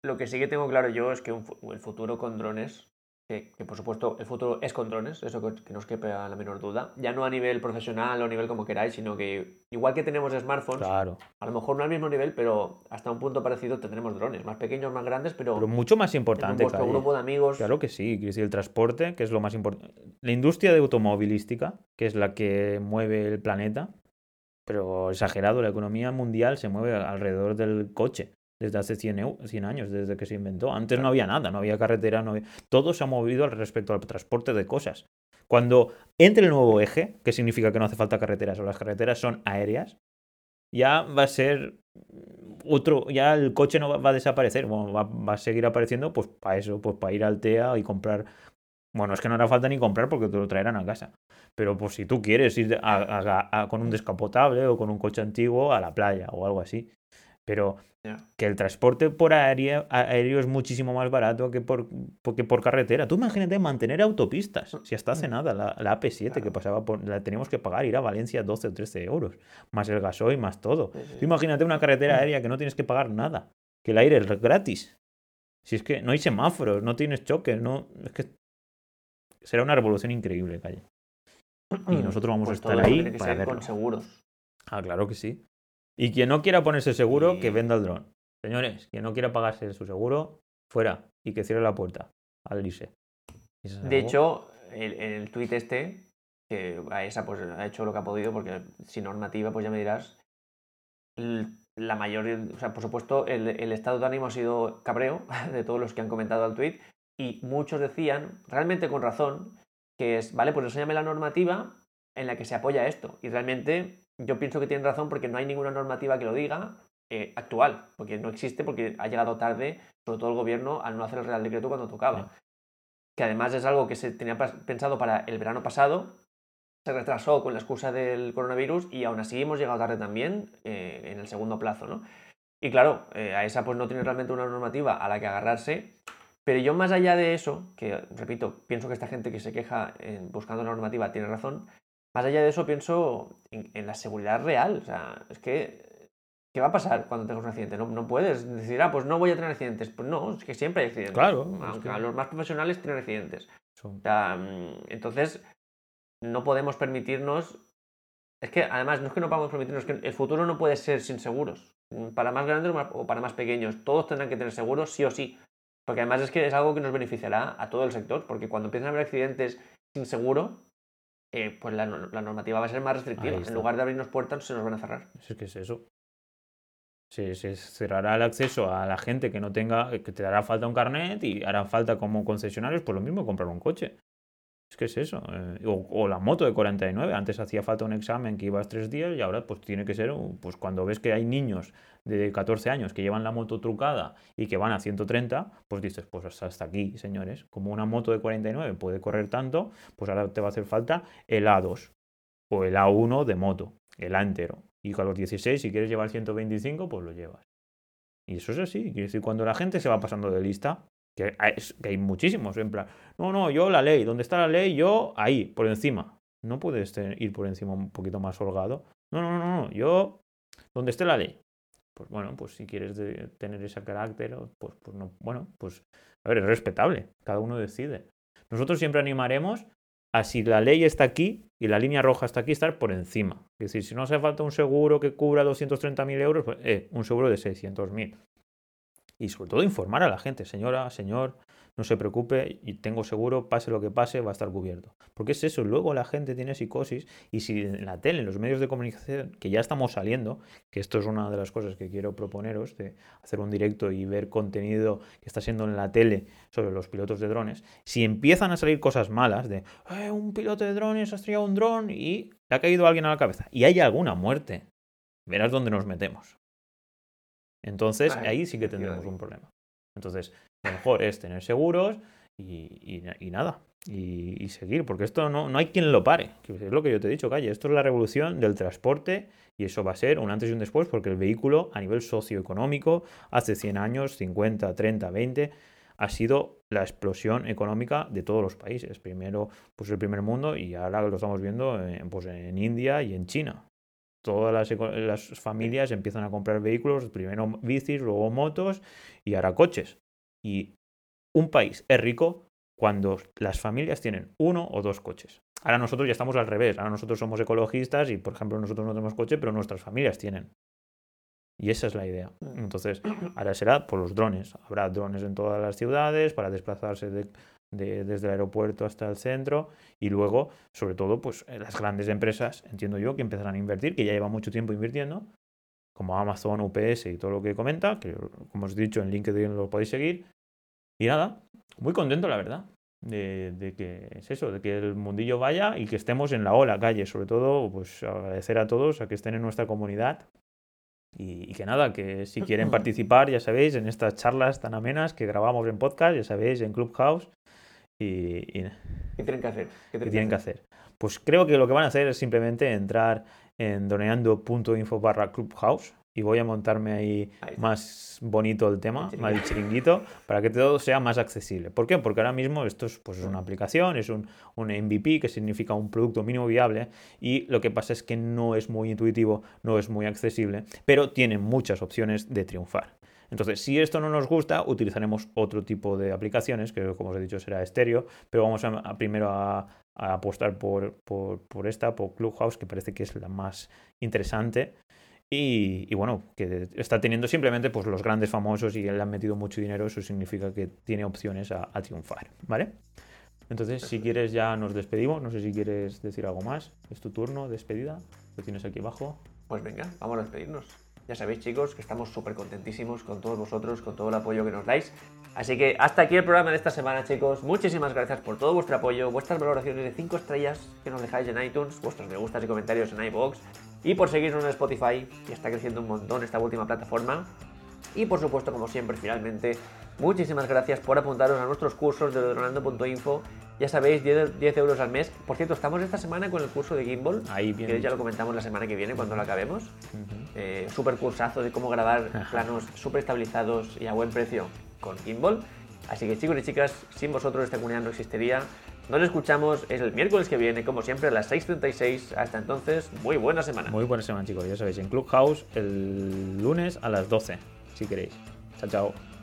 Speaker 2: Lo que sí que tengo claro yo es que el futuro con drones, que, que por supuesto el futuro es con drones, eso que, que no os quepa la menor duda, ya no a nivel profesional o a nivel como queráis, sino que igual que tenemos smartphones,
Speaker 1: Claro.
Speaker 2: a lo mejor no al mismo nivel, pero hasta un punto parecido tendremos drones, más pequeños, más grandes, pero,
Speaker 1: Pero mucho más importante,
Speaker 2: vuestro
Speaker 1: Calle.
Speaker 2: grupo de amigos.
Speaker 1: Claro que sí, decir, el transporte, que es lo más importante. La industria de automovilística, que es la que mueve el planeta, pero exagerado, la economía mundial se mueve alrededor del coche desde hace 100, eu- 100 años, desde que se inventó. Antes no había nada, no había carretera, no había... todo se ha movido al respecto al transporte de cosas. Cuando entre el nuevo eje, que significa que no hace falta carreteras o las carreteras son aéreas, ya va a ser otro, ya el coche no va, va a desaparecer, bueno, va, va a seguir apareciendo pues para eso, pues para ir al TEA y comprar. Bueno, es que no hará falta ni comprar porque te lo traerán a casa. Pero pues si tú quieres ir a- a- a- con un descapotable o con un coche antiguo a la playa o algo así. Pero Que el transporte por aéreo, aéreo es muchísimo más barato que por, que por carretera. Tú imagínate mantener autopistas. Si hasta hace nada, la, la AP7 que pasaba por, la teníamos que pagar, ir a Valencia 12 o 13 euros. Más el gasoil, más todo.
Speaker 2: Sí, sí.
Speaker 1: Tú imagínate una carretera aérea que no tienes que pagar nada, que el aire es gratis. Si es que no hay semáforos, no tienes choques, no. Es que será una revolución increíble, calle. Y nosotros vamos
Speaker 2: Pues
Speaker 1: a estar
Speaker 2: todo
Speaker 1: ahí
Speaker 2: tiene que
Speaker 1: para
Speaker 2: ser
Speaker 1: verlo.
Speaker 2: con seguros.
Speaker 1: Ah, claro que sí. Y quien no quiera ponerse seguro,
Speaker 2: Y-
Speaker 1: que venda el dron. Señores, quien no quiera pagarse su seguro, fuera y que cierre la puerta al irse.
Speaker 2: De hecho, el, el tuit este, que a esa pues ha hecho lo que ha podido, porque sin normativa, pues ya me dirás, la mayor, o sea, por supuesto, el, el estado de ánimo ha sido cabreo de todos los que han comentado al tuit, y muchos decían, realmente con razón, que es, vale, pues enséñame la normativa en la que se apoya esto. Y realmente yo pienso que tienen razón porque no hay ninguna normativa que lo diga eh, actual, porque no existe, porque ha llegado tarde, sobre todo el gobierno, al no hacer el Real Decreto cuando tocaba. Que además es algo que se tenía pensado para el verano pasado, se retrasó con la excusa del coronavirus y aún así hemos llegado tarde también eh, en el segundo plazo, ¿no? Y claro, eh, a esa pues no tiene realmente una normativa a la que agarrarse, pero yo más allá de eso, que repito, pienso que esta gente que se queja en- buscando normativa tiene razón, más allá de eso pienso en, en la seguridad real, o sea, es que, ¿qué va a pasar cuando tengas un accidente? No, no puedes decir, ah, pues no voy a tener accidentes, pues no, es que siempre hay accidentes.
Speaker 1: Claro,
Speaker 2: Aunque
Speaker 1: que-
Speaker 2: a los más profesionales tienen accidentes.
Speaker 1: Son-
Speaker 2: O sea, mm, entonces, no podemos permitirnos Es que además no es que no podamos permitirnos, es que el futuro no puede ser sin seguros. Para más grandes o para más pequeños, todos tendrán que tener seguros sí o sí. Porque además es que es algo que nos beneficiará a todo el sector, porque cuando empiezan a haber accidentes sin seguro, eh, pues la, normativa va a ser más restrictiva. En lugar de abrirnos puertas, se nos van a cerrar.
Speaker 1: Es que es eso. Se, cerrará el acceso a la gente que no tenga, que te dará falta un carnet y hará falta como concesionarios, pues lo mismo comprar un coche. Es es eso. Eh, o, la moto de 49. Antes hacía falta un examen que ibas tres días y ahora pues tiene que ser, pues cuando ves que hay niños de 14 años que llevan la moto trucada y que van a 130, pues dices, pues hasta aquí, señores. Como una moto de 49 puede correr tanto, pues ahora te va a hacer falta el A2 o el A1 de moto, el A entero. Y con los 16, si quieres llevar 125, pues lo llevas. Y eso es así. Quiere decir, cuando la gente se va pasando de lista, que hay, muchísimos, en plan, no, no, yo la ley, ¿dónde está la ley? Yo ahí, por encima. No puedes ir por encima un poquito más holgado. No, no, no, no, yo, donde esté la ley. Pues bueno, pues si quieres tener ese carácter, pues, pues no, bueno, pues a ver, es respetable, cada uno decide. Nosotros siempre animaremos a si la ley está aquí y la línea roja está aquí, estar por encima. Es decir, si no hace falta un seguro que cubra 230.000 euros, pues, eh, un seguro de 600.000 y sobre todo informar a la gente, señora, señor, no se preocupe y tengo seguro, pase lo que pase, va a estar cubierto. Porque es eso, luego la gente tiene psicosis y si en la tele, en los medios de comunicación, que ya estamos saliendo, que esto es una de las cosas que quiero proponeros, de hacer un directo y ver contenido que está siendo en la tele sobre los pilotos de drones, si empiezan a salir cosas malas de, un piloto de drones ha estrellado un dron y le ha caído alguien a la cabeza y hay alguna muerte, verás dónde nos metemos. Entonces, ahí sí que tendremos un problema. Entonces, lo mejor es tener seguros y, nada, y, seguir, porque esto no, no hay quien lo pare. Es lo que yo te he dicho, Calle. Esto es la revolución del transporte y eso va a ser un antes y un después, porque el vehículo a nivel socioeconómico, hace 100 años, 50, 30, 20, ha sido la explosión económica de todos los países. Primero, pues el primer mundo y ahora lo estamos viendo pues en India y en China todas las, familias empiezan a comprar vehículos, primero bicis, luego motos y ahora coches. Y un país es rico cuando las familias tienen uno o dos coches. Ahora nosotros ya estamos al revés, ahora nosotros somos ecologistas y, por ejemplo, nosotros no tenemos coche, pero nuestras familias tienen. Y esa es la idea. Entonces, ahora será por los drones. Habrá drones en todas las ciudades para desplazarse de, desde el aeropuerto hasta el centro y luego, sobre todo, pues las grandes empresas, entiendo yo, que empezarán a invertir, que ya llevan mucho tiempo invirtiendo, como Amazon, UPS y todo lo que comenta, que como os he dicho en LinkedIn lo podéis seguir. Y nada, muy contento la verdad. De, que es eso, de que el mundillo vaya y que estemos en la ola calle, sobre todo, pues agradecer a todos a que estén en nuestra comunidad y, que nada, que si quieren participar, ya sabéis, en estas charlas tan amenas que grabamos en podcast, ya sabéis, en Clubhouse, y,
Speaker 2: ¿Qué tienen que hacer?
Speaker 1: ¿Qué tienen, que hacer? Pues creo que lo que van a hacer es simplemente entrar en doneando.info barra clubhouse y voy a montarme ahí, más bonito el tema, más chiringuito, para que todo sea más accesible. ¿Por qué? Porque ahora mismo esto es, pues, es una aplicación, es un, un, MVP, que significa un producto mínimo viable, y lo que pasa es que no es muy intuitivo, no es muy accesible, pero tiene muchas opciones de triunfar. Entonces, si esto no nos gusta, utilizaremos otro tipo de aplicaciones, que como os he dicho será estéreo, pero vamos a, primero a, apostar por, por, esta, por Clubhouse, que parece que es la más interesante. Y, bueno, que está teniendo simplemente pues, los grandes famosos y le han metido mucho dinero, eso significa que tiene opciones a, a triunfar, ¿vale? Entonces, si quieres ya nos despedimos, no sé si quieres decir algo más, es tu turno, despedida, lo tienes aquí abajo.
Speaker 2: Pues venga, vamos a despedirnos. Ya sabéis chicos que estamos súper contentísimos con todos vosotros, con todo el apoyo que nos dais. Así que hasta aquí el programa de esta semana chicos. Muchísimas gracias por todo vuestro apoyo, vuestras valoraciones de 5 estrellas que nos dejáis en iTunes, vuestros me gustas y comentarios en iBox y por seguirnos en Spotify, que está creciendo un montón esta última plataforma. Y por supuesto, como siempre, finalmente, muchísimas gracias por apuntaros a nuestros cursos de Donando.info. Ya sabéis, 10, euros al mes. Por cierto, estamos esta semana con el curso de Gimbal.
Speaker 1: Ahí
Speaker 2: Que ya lo comentamos la semana que viene cuando lo acabemos. Eh, súper cursazo de cómo grabar planos súper estabilizados y a buen precio con Gimbal. Así que chicos y chicas, sin vosotros esta comunidad no existiría. Nos escuchamos es el miércoles que viene, como siempre, a las 6.36. Hasta entonces, muy buena semana.
Speaker 1: Muy buena semana, chicos. Ya sabéis, en Clubhouse el lunes a las 12, si queréis. Chao, chao.